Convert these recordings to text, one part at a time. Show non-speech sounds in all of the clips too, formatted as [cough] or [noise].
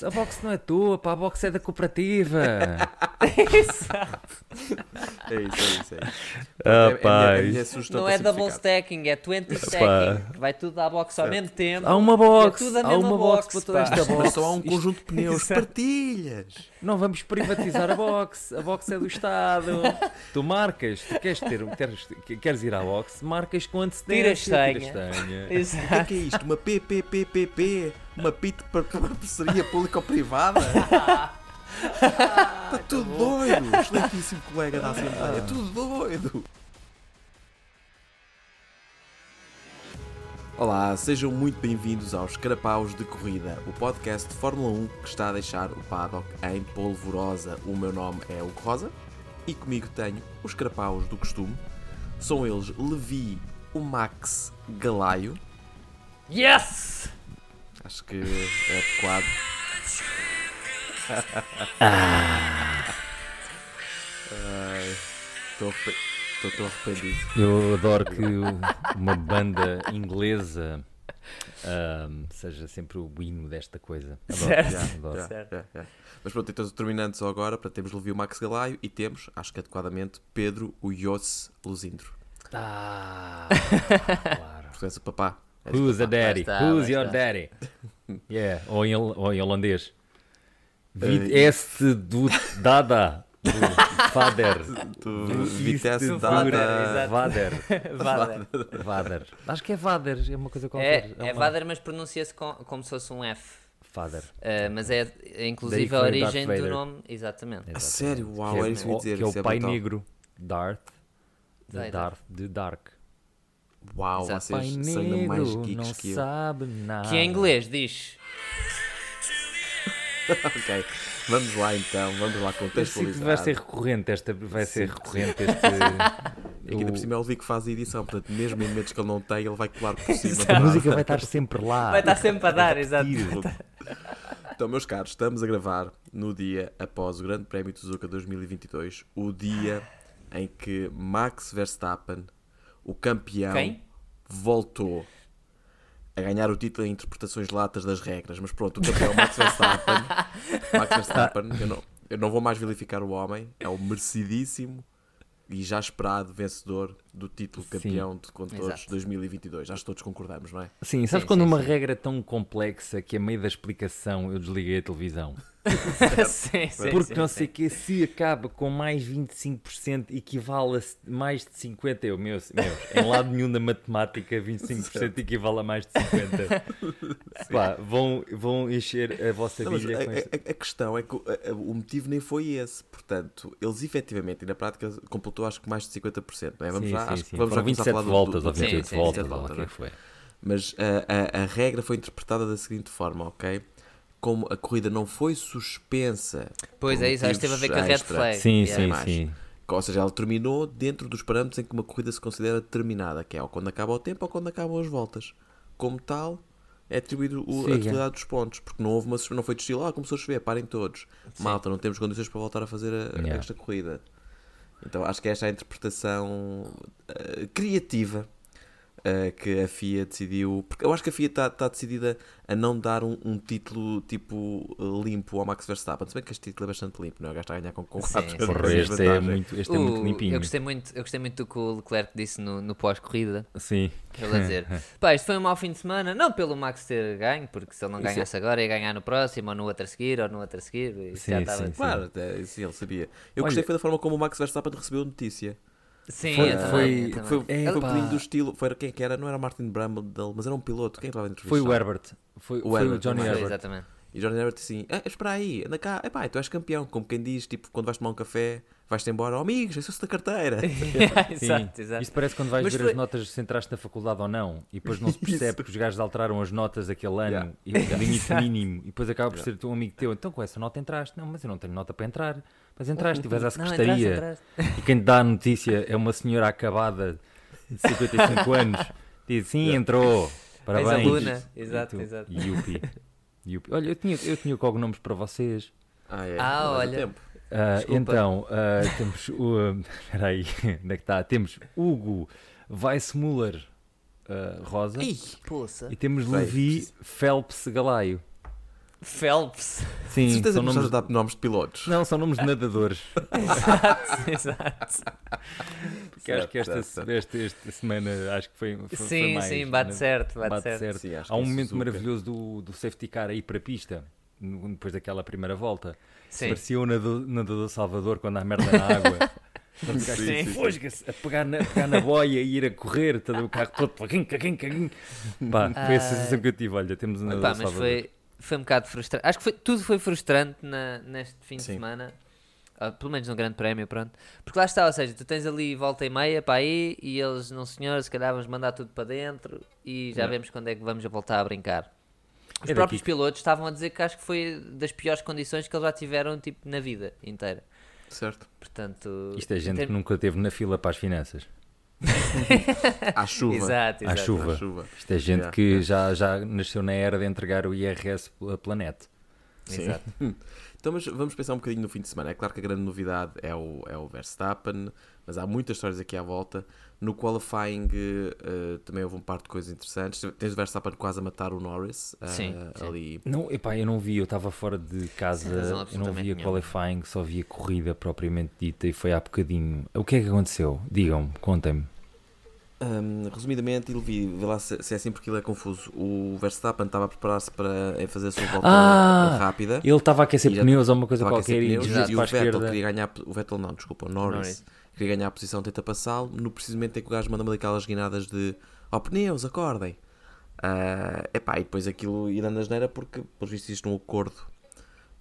box, a box não é tua, pá, a box é da cooperativa. [laughs] Exato. É isso, é isso. É isso. Ah, É- é pá, a minha- Não é double stacking, é 20 stacking. Vai tudo à box ao mesmo tempo. Há uma box, É tudo a há uma box, box, para toda esta box. Mas só há um conjunto de pneus. Exato. Partilhas. Não vamos privatizar a box, a box é do Estado. [laughs] tu marcas, tu queres, ter, queres, queres ir à box, marcas com antecedência. Tiras tiras senha. O que é Exato. que é isto? Uma PPPPP? Uma PIT para parceria público-privada? Está [laughs] tudo doido! Excelentíssimo colega da Assembleia, tudo doido! Olá, sejam muito bem-vindos aos Carapaus de Corrida, o podcast de Fórmula 1 que está a deixar o paddock em polvorosa. O meu nome é Hugo Rosa e comigo tenho os Carapaus do costume. São eles Levi, o Max Galaio, Yes! Acho que é adequado. Ai, Estou arrependido. Eu adoro que uma banda inglesa seja sempre o hino desta coisa. Adoro, Certo. já, adoro. Certo. já, já. Mas pronto, então terminando só agora, para termos Levi o Max Galaio e temos, acho que adequadamente, Pedro o Yosse Luzindro. Ah, [laughs] claro. Porque és o papá. Who's papá. daddy? está, Who's your está. daddy? [laughs] Yeah, ou em, ou em holandês. Eh, este do dada. Do father. Tu, [laughs] Do Vitesse este Dada. [laughs] Vader. Vader. Vader. Acho que é Vader, é uma coisa qualquer. É, é uma- Vader, mas pronuncia-se com- como se fosse um F. Father. Uh, mas é, é inclusive Daí a origem do Vader. nome. Exatamente. A sério, uau, que é, que eu ia o- dizer. que é o pai brutal. negro. Darth. De Vader. Darth. De Dark. Uau, Exato. Pai vocês são ainda mais geeks não que eu. sabe nada. Que em inglês diz. [laughs] ok, vamos lá então, vamos lá que contextualizar. vai ser recorrente esta, vai ser Sim. recorrente [laughs] este. Aqui ainda o- por cima é o Levi que faz a edição, portanto, mesmo em momentos que ele não tem, ele vai colar por cima. A música vai estar sempre lá. Vai estar sempre a dar, exato. Então, meus caros, estamos a gravar no dia após o Grande Prémio de Suzuka 2022, o dia em que Max Verstappen, o campeão, Quem? voltou a ganhar o título em interpretações latas das regras. Mas pronto, o campeão Max Verstappen, [laughs] Max Verstappen, eu não, eu não vou mais vilificar o homem, é o merecidíssimo e já esperado vencedor do título Sim. campeão de condutores Exato. 2022. Acho que todos concordamos, não é? Sim, sabes Sim, quando sim, uma sim. regra é tão complexa que a meio da explicação eu desliguei a televisão? [laughs] sim, sim, Porque sim, não sei o que se acaba com mais 25% equivale a mais de 50%. Eu, meu, meu, em lado nenhum da matemática 25% equivale a mais de 50%. [laughs] Pá, vão, vão encher a vossa Não, a, com esta. a- a questão é que o, a- o motivo nem foi esse. Portanto, eles efetivamente, e na prática, completou acho que mais de 50%. Não é? Vamos sim, já, sim, acho que sim. vamos já começar a 27 falar do- voltas ou do, 28 sim, voltas, é foi. Mas a, a- a regra foi interpretada da seguinte forma, ok? Como a corrida não foi suspensa. Pois é isso, acho que teve a ver com a red flag. Sim, Yeah. sim, mais. sim. Ou seja, ela terminou dentro dos parâmetros em que uma corrida se considera terminada, que é ou quando acaba o tempo ou quando acabam as voltas. Como tal, é atribuído o, a Siga. totalidade dos pontos, porque não houve uma não foi de estilo, ah, começou a chover, parem todos. Sim. Malta, não temos condições para voltar a fazer a, Yeah. esta corrida. Então acho que esta é a interpretação eh, criativa eh, que a FIA decidiu. Porque eu acho que a FIA está tá decidida a não dar um, um título tipo eh, limpo ao Max Verstappen. Se bem que este título é bastante limpo, não é? O gajo está a ganhar com, Sim, sim. Porra, mais este é muito, este é muito O- limpinho. eu, gostei muito, eu gostei muito do que o Leclerc disse no, no pós-corrida. Sim. Ele a dizer: [laughs] pá, isto foi um mau fim de semana, não pelo Max ter ganho, porque se ele não Isso é- ganhasse agora ia ganhar no próximo, ou no outro a seguir, ou no outro a seguir. e isso já Sim, estava- sim, Claro, até, isso ele sabia. Eu Olha- gostei foi da forma como o Max Verstappen recebeu a notícia. Sim, Foi- eu também, foi- eu também. Foi, É, foi um bocadinho do estilo. Foi quem que era? Não era Martin Brundle, mas era um piloto. Quem é estava a entrevistar? Foi o Herbert. Foi, foi o Herbert Johnny também. Foi, Herbert. exatamente. E Johnny Herbert assim: ah, espera aí, anda cá, epá, tu és campeão. Como quem diz, tipo, quando vais tomar um café, vais-te embora, oh, amigos, isso da carteira. [laughs] Sim, exato, exato. Isto parece quando vais Mas ver foi- as notas se entraste na faculdade ou não e depois não se [laughs] percebe que os gajos alteraram as notas aquele ano Yeah. e [laughs] o limite mínimo e depois acaba por ser tu um amigo teu. Então com essa nota entraste? Não, mas eu não tenho nota para entrar. Mas entraste vais à secretaria entraste, entraste. e quem te dá a notícia é uma senhora acabada de 55 [laughs] anos. Diz sim, entrou. Parabéns. aluna. Exato, tu, exato. Yupi. Yupi. Olha, eu tinha, eu tinha cognomes para vocês. Ah, é. Ah, olha. tempo. Desculpa. então, ah, temos o. [laughs] Espera aí, onde é que está? Temos Hugo Weissmuller ah, Rosa Ih, poça. e temos. Levi Phelps Galaio. Phelps. Sim, Certeza são nomes... nomes... dar nomes de pilotos. Não, são nomes de nadadores. [laughs] exato, exato. Porque acho que esta, Certo, certo. esta, esta semana acho que foi, foi, foi Sim, mais, sim, bate né? certo, bate, Bate certo. certo. Sim, Há um momento Suzuka. maravilhoso do, do safety car aí para a pista, no- depois daquela primeira volta. Sim. Parecia o nadador, nadador Salvador quando há merda na água. [laughs] Quando Sim, assim, sim. fosga-se a pegar na, pegar na boia e ir a correr, todo o carro todo. Pá, foi a Ah. sensação que eu tive. Olha, temos um nadador Pá, mas Salvador. foi, foi um bocado frustrante. Acho que foi- tudo foi frustrante na- neste fim de Sim. semana. Ah, pelo menos no Grande Prémio, pronto. Porque lá está, ou seja, tu tens ali volta e meia para aí e eles, não senhor, se calhar vamos mandar tudo para dentro e já Yeah. vemos quando é que vamos voltar a brincar. Os É próprios daqui. pilotos estavam a dizer que acho que foi das piores condições que eles já tiveram tipo, na vida inteira. Certo. Portanto, Isto é gente que nunca teve na fila para as finanças. [laughs] À chuva. Exato, À exato. chuva. À chuva. Isto é gente Yeah, que yeah. Já, já nasceu na era de entregar o IRS a planeta. Sim. Exato. [laughs] Então, mas vamos pensar um bocadinho no fim de semana. É claro que a grande novidade é o, é o Verstappen, mas há muitas histórias aqui à volta. No qualifying eh, também houve um par de coisas interessantes. Tens o Verstappen quase a matar o Norris eh, Sim, sim. ali. Não, epá, eu não vi, eu estava fora de casa, eu não via qualifying, só via corrida propriamente dita e foi há bocadinho. O que é que aconteceu? Digam-me, contem-me. Hum, resumidamente, ele vi, vê lá se, se é assim porque ele é confuso. O Verstappen estava a preparar-se para eh, fazer a sua volta Ah! rápida. Ele estava a aquecer pneus ou uma coisa qualquer e pneus, e o Vettel queria ganhar. O Vettel não, desculpa, o Norris. Norris. Queria ganhar a posição, tenta passá-lo. No precisamente em que o gajo manda-me daquelas guinadas de ó pneus, acordem. Ah, epá, e depois aquilo ir na asneira porque, pelos vistos, existe um acordo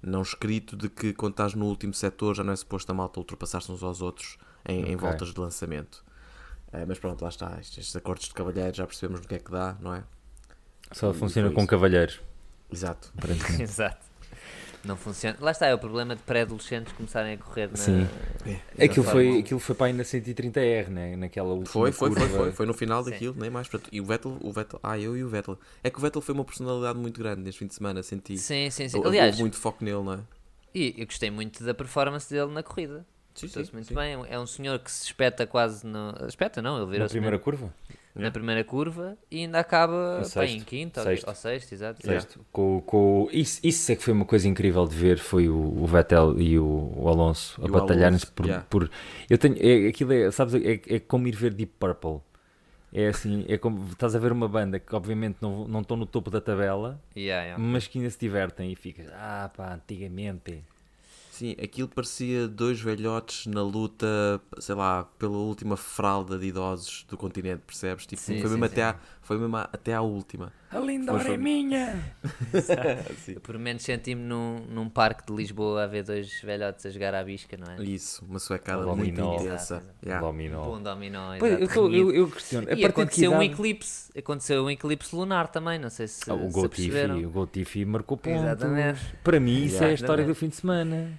não escrito de que quando estás no último setor já não é suposto a malta ultrapassar-se uns aos outros em, em Ok. voltas de lançamento. Ah, mas pronto, lá está. Estes, estes acordos de cavalheiros já percebemos no que é que dá, não é? Só E funciona foi com isso. cavalheiros. Exato. [laughs] [laughs] Exato. Não funciona. Lá está, é o problema de pré-adolescentes começarem a correr na. Sim. É, Aquilo foi, aquilo foi para aí na 130R, né? naquela última Foi, foi, foi, curva. foi, foi no final Sim. daquilo, nem mais. Portanto, E o Vettel, o Vettel, ah, eu e o Vettel. É que o Vettel foi uma personalidade muito grande neste fim de semana, senti. Sim, sim, sim. Aliás, houve muito foco nele, não é? e eu gostei muito da performance dele na corrida. Sim, Portou-se muito bem. É um senhor que se espeta quase no. Espeta, não, ele Na virou-se primeira mesmo curva? na primeira curva e ainda acaba sexto. em quinto ou- Sexto. ou sexto, exato. Yeah. Sexto. Com, com, isso, isso é que foi uma coisa incrível de ver, foi o, o Vettel e o, o Alonso a E batalharem-se por, yeah. por... Eu tenho... É, aquilo é, sabes, é, é como ir ver Deep Purple. É assim, é como... Estás a ver uma banda que obviamente não, não estão no topo da tabela, Yeah, yeah. mas que ainda se divertem e ficas... Ah pá, antigamente... Sim, aquilo parecia dois velhotes na luta, sei lá, pela última fralda de idosos do continente, percebes? Tipo, Sim, foi, sim, mesmo sim. Até à, foi mesmo à- até à última. A linda hora foi. é minha! [laughs] Eu por menos senti-me num, num parque de Lisboa a ver dois velhotes a jogar à bisca, não é? Isso, uma suecada muito dominó. intensa. Yeah. Dominó. Bom dominó, Pois, eu, tô- eu, eu questiono. E aconteceu um eclipse. Aconteceu um eclipse lunar também, não sei se, Ah, o se. Tiffy, o Gol Tiffy marcou pontos. Exatamente. Para mim, isso é a história do fim de semana.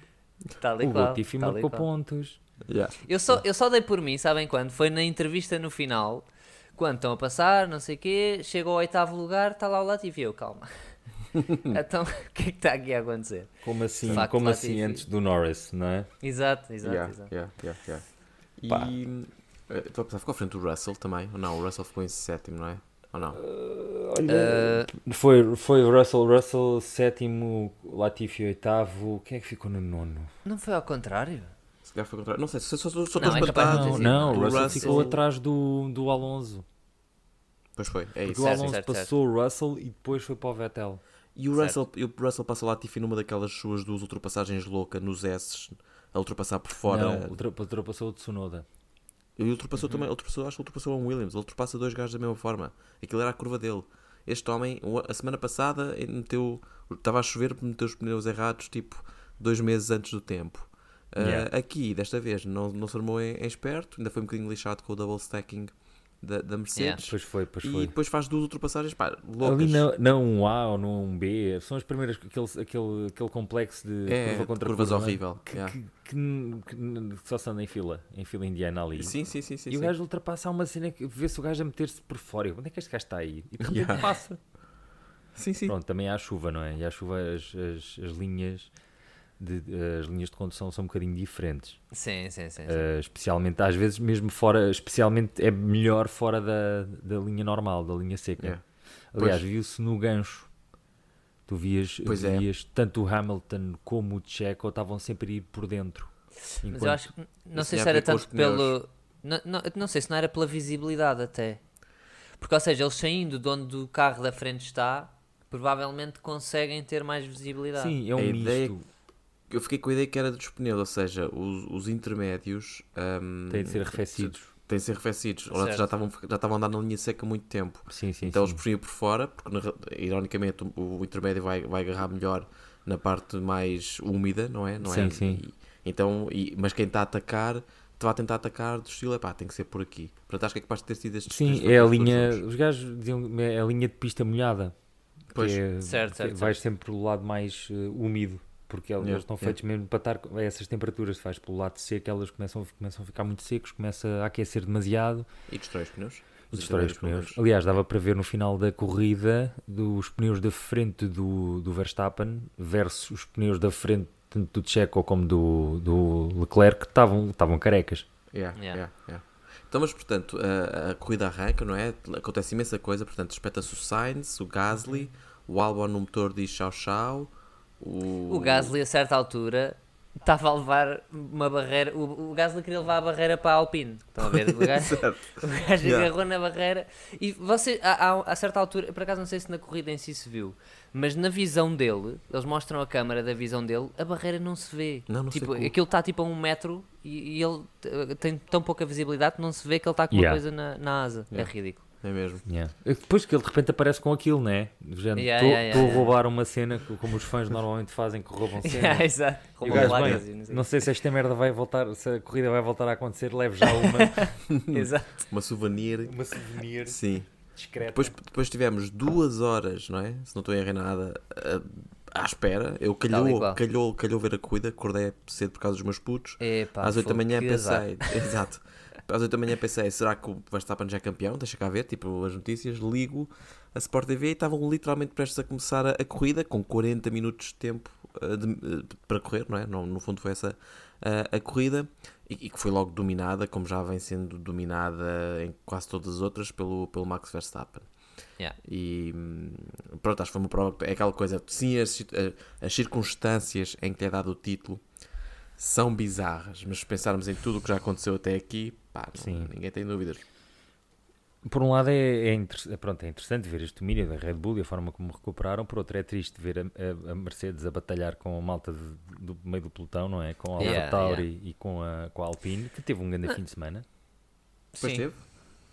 Tal e o qual, e marcou qual. pontos. Yeah. Eu só, eu só dei por mim, sabem quando? Foi na entrevista no final, quando estão a passar, não sei o quê, chega ao oitavo lugar, está lá o Latifi, eu, calma. [laughs] então, o que é que está aqui a acontecer? Como assim, facto, como assim antes do Norris, não é? Exato, exato, Yeah, exato. yeah, yeah, yeah. Pá. E eh, estou a pensar, ficou à frente do Russell também? Não? O Russell ficou em sétimo, não é? Ou não? Ah, Foi, foi o Russell, Russell sétimo, Latifi oitavo. Quem é que ficou no nono? não foi ao contrário? Se calhar foi ao contrário. Não sei, só só- só Não, estou é espantado. Não, sido. não, o Russell, Russell. ficou atrás do, do Alonso. Pois foi, é Porque isso. o Certo, Alonso certo, passou o Russell e depois foi para o Vettel. E o Certo. Russell, e o Russell passa lá Latifi numa daquelas suas duas ultrapassagens loucas nos S, a ultrapassar por fora. Não, ultra- ultrapassou o Tsunoda. E ultrapassou também, ultrapassou, acho que ultrapassou um Williams, ele ultrapassa dois gajos da mesma forma. Aquilo era a curva dele. Este homem, a semana passada, meteu, estava a chover, meteu os pneus errados, tipo, dois meses antes do tempo. Ah, Yeah. aqui, desta vez, não, não se armou em, em esperto, ainda foi um bocadinho lixado com o double stacking da, da Mercedes. Depois foi, depois E foi. depois faz duas ultrapassagens, pá, loucas. Ali não, não um A ou não um B, são as primeiras, aquele, aquele, aquele complexo de é, curva contra curvas curva, horrível. Que, yeah. que, que- que- que só se anda em fila, em fila indiana ali. Sim, sim, sim. sim, e o sim. gajo ultrapassa há uma cena que vê-se o gajo a meter-se por fora. Onde é que este gajo está aí? E de Yeah. passa. sim, sim. Pronto, também há chuva, não é? E há chuva as, as, as linhas de, as linhas de condução são um bocadinho diferentes. Sim, sim, sim. sim. Uh, especialmente, às vezes mesmo fora, especialmente é melhor fora da, da linha normal, da linha seca. Yeah. Aliás, viu-se no gancho. Tu vias, Pois é. vias tanto o Hamilton como o Checo estavam sempre a ir por dentro. Mas Enquanto- eu acho que não sei se era tanto pelo. Não, não, não sei se não era pela visibilidade até. Porque, ou seja, eles saindo de onde o carro da frente está, provavelmente conseguem ter mais visibilidade. Sim, é um A misto. ideia- Eu fiquei com a ideia que era dos pneus, ou seja, os, os intermédios hum, Têm de ser arrefecidos. têm de ser arrefecidos. Certo. já estavam, já estavam a andar na linha seca há muito tempo. Sim, sim, então sim. eles por fora, porque ironicamente o, o intermédio vai, vai agarrar melhor na parte mais úmida, não é? Não é? Sim, sim. E- então, e- mas quem está a atacar, te vai tentar atacar do estilo, é pá, tem que ser por aqui. Portanto, acho que é capaz de ter sido estes Sim, é a linha. Os gajos diziam é a linha de pista molhada. que Pois. é- Certo, que certo, Vais certo. sempre pelo lado mais eh, úmido. Porque eles Yeah, estão yeah. feitos mesmo para estar a essas temperaturas. Se vais pelo lado seco, elas começam, começam a ficar muito secos, começa a aquecer demasiado E destrói os pneus. e destrói os pneus. menos. Aliás, dava para ver no final da corrida dos pneus da frente do, do Verstappen versus os pneus da frente tanto do Checo como do, do Leclerc que estavam, estavam carecas. Yeah, Yeah. yeah, yeah. Então, mas portanto, a, a corrida arranca, não é? Acontece imensa coisa, portanto, espeta-se o Sainz, o Gasly, o Albon no motor diz tchau tchau. O, O Gasly, a certa altura, estava a levar uma barreira. O, o Gasly queria levar a barreira para a Alpine. Estão a ver? O [laughs] gajo, [laughs] o gajo Yeah. agarrou na barreira. E você, a, a, a certa altura, por acaso não sei se na corrida em si se viu, mas na visão dele, eles mostram a câmara da visão dele, a barreira não se vê. Não, não tipo, aquilo está tipo a um metro e, e ele tem tão pouca visibilidade que não se vê que ele está com Yeah. uma coisa na, na asa. Yeah. É ridículo. É mesmo. Yeah. Depois que ele de repente aparece com aquilo, né? Estou Yeah, yeah, yeah, a roubar uma cena que- como os fãs normalmente fazem, que roubam [laughs] cenas. Yeah, exato. Roubam placas bem, não sei se esta merda vai voltar, se a corrida vai voltar a acontecer, leve já uma, [laughs] Exato. Uma souvenir. uma souvenir Sim. discreta. Depois, depois tivemos duas horas, não é? Se não estou a errar nada, a- à espera. Eu calhou, qual. calhou, calhou ver a corrida, acordei cedo por causa dos meus putos. Epá, Às 8 da manhã pensei, [laughs] exato. Às 8 da manhã pensei, será que o Verstappen já é campeão? Deixa cá ver, tipo as notícias, ligo a Sport TV e estavam literalmente prestes a começar a, a corrida com 40 minutos de tempo eh, de- eh, para correr, não é? No, no fundo foi essa eh, a corrida e, e que foi logo dominada, como já vem sendo dominada em quase todas as outras pelo, pelo Max Verstappen. Yeah. E hum, pronto, acho que foi uma prova. É aquela coisa, sim, as, as circunstâncias em que é dado o título são bizarras, mas se pensarmos em tudo o que já aconteceu até aqui, pá, não- Sim. ninguém tem dúvidas. Por um lado é, é, inter- pronto, é interessante ver este domínio da Red Bull e a forma como recuperaram, por outro é triste ver a, a- a Mercedes a batalhar com a malta de- do meio do pelotão, não é? Com a Alfa Yeah, Tauri e com a, com a Alpine, que teve um grande fim de semana. Depois Sim. teve?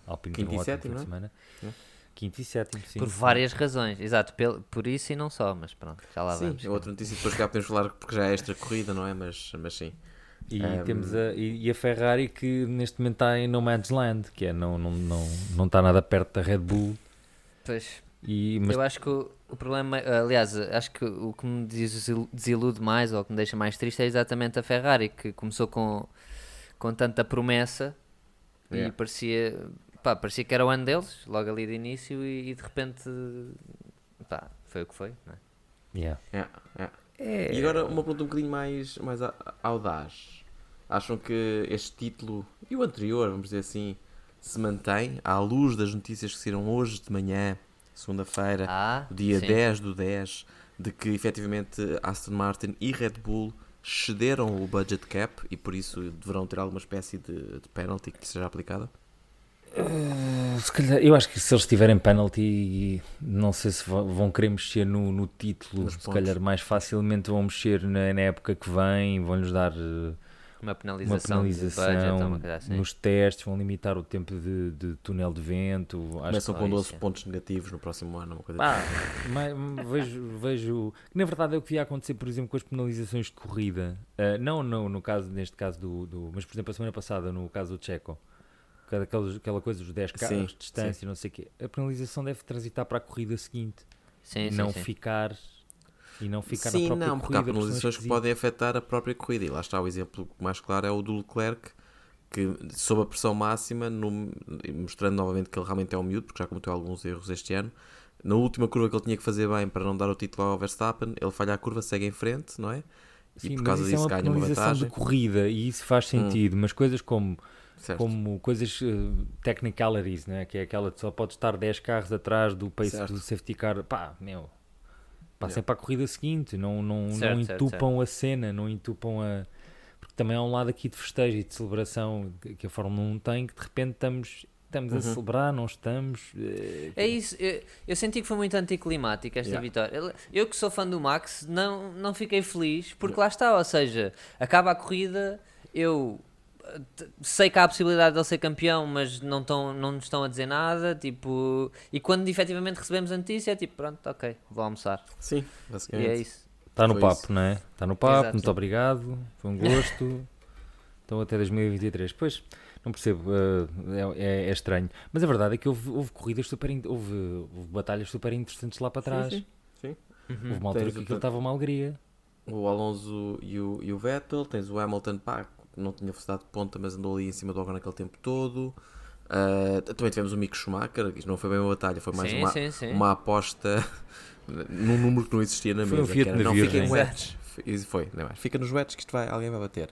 Alpine Quinto teve um e ótimo sétimo, fim de não semana. É. Quinto e sétimo, sim. Por sim. várias razões, exato, pel- por isso e não só, mas pronto, já lá sim, vamos. é outra notícia depois que já podemos falar porque já é extra corrida, não é? Mas, mas sim. E, Um, temos a, e, e a Ferrari que neste momento está em No Man's Land, que é não, não, não, não está nada perto da Red Bull. Pois, E, mas eu acho que o, o problema, aliás, acho que o que me desil- desilude mais ou que me deixa mais triste é exatamente a Ferrari, que começou com, com tanta promessa e Yeah. parecia, pá, parecia que era o ano deles, logo ali de início, e, e de repente, pá, foi o que foi, não é? yeah. É, é. E agora uma pergunta um bocadinho mais, mais audaz. Acham que este título e o anterior, vamos dizer assim, se mantém à luz das notícias que saíram hoje de manhã, segunda-feira, Ah, dia sim. 10 do 10, de que efetivamente Aston Martin e Red Bull cederam o budget cap e por isso deverão ter alguma espécie de, de penalty que seja aplicada? Se calhar- eu acho que se eles tiverem penalty, não sei se vão vão querer mexer no, no título. Nos Se pontos. calhar mais facilmente vão mexer na, na época que vem, vão-lhes dar eh, Uma uma penalização, de budget, ou penalização uma coisa assim. nos testes, vão limitar o tempo de, de túnel de vento. Acho Começam que com é 12 isso, é. pontos negativos no próximo ano, uma coisa mas, vejo, vejo que na verdade é o que ia acontecer, por exemplo, com as penalizações de corrida. Ah, não no, no caso, neste caso do, do- Mas por exemplo, a semana passada, no caso do Checo, aquela, aquela- coisa dos 10 Sim, carros de distância, não sei o quê, a penalização deve transitar para a corrida seguinte Sim, e sim, não sim. E não ficar Sim, na própria não, porque há corrida. penalizações que esquisito. podem afetar a própria corrida. E lá está o exemplo mais claro, é o do Leclerc, que sob a pressão máxima, no- mostrando novamente que ele realmente é um miúdo, porque já cometeu alguns erros este ano. Na última curva que ele tinha que fazer bem para não dar o título ao Verstappen, ele falha a curva, segue em frente, não é? E Sim, por mas causa isso disso é uma ganha uma vantagem. Hum. de corrida e isso faz sentido, mas coisas como Certo. como coisas eh, technicalities, né? que é aquela que só pode estar 10 carros atrás do pace Certo. do safety car, pá, meu, passem para a corrida seguinte, não, não, Certo, não certo, entupam a cena, não entupam a. Porque também há um lado aqui de festejo e de celebração que a Fórmula 1 tem, que de repente estamos, estamos a Uhum. celebrar, não estamos. eh, É isso, eu, eu senti que foi muito anticlimática esta Yeah. vitória. Eu- que sou fã do Max, não, não fiquei feliz, porque lá está, ou seja, acaba a corrida, eu sei que há a possibilidade de ele ser campeão, mas não, tão, não nos estão a dizer nada, tipo, e quando efetivamente recebemos a notícia, é tipo, pronto, ok, vou almoçar. Sim, E basicamente. é isso. Está no Foi papo, isso. não é? Está no papo, Exato. muito obrigado, foi um gosto. [laughs] então até 2023. Pois, não percebo, eh, é, é- é estranho. Mas a verdade é que houve, houve corridas super. Houve, houve batalhas super interessantes lá para trás. Sim, sim. Houve uma altura Tens que aquilo estava uma alegria. O Alonso e o, e o Vettel, tens o Hamilton, que não tinha velocidade de ponta, mas andou ali em cima do Ocon naquele tempo todo. Ah, também tivemos o Mick Schumacher, isto não foi bem uma batalha, foi mais Sim, uma, sim, sim. uma aposta [laughs] num número que não existia na Foi um mesa. Fiat que era, não, fiquem wets. E Foi, não é mais. Fica nos wets que isto vai, alguém vai bater.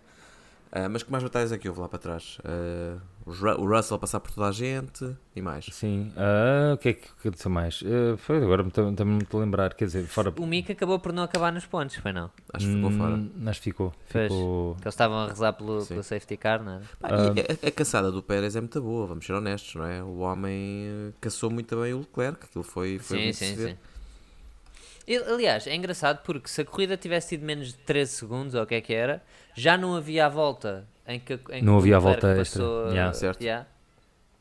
Ah, mas que mais batalhas é que houve lá para trás? Ah, o Ru- o Russell passar por toda a gente e mais. Sim. Ah, o que é que aconteceu mais? Foi agora também me estou a lembrar, quer dizer, fora. O Mick acabou por não acabar nos pontos, foi não? Acho que ficou fora. Hum, Acho que ficou. Fez. ficou... Que eles estavam a rezar pelo, pelo safety car, não é? Pá, e a, a caçada do Pérez é muito boa, vamos ser honestos, não é? O homem caçou muito bem o Leclerc, aquilo foi, foi Sim, muito sim, sim. Aliás, é engraçado porque se a corrida tivesse tido menos de 13 segundos, ou o que é que era, já não havia a volta em que, em que Não o havia a volta extra. passou, Yeah. Certo. yeah.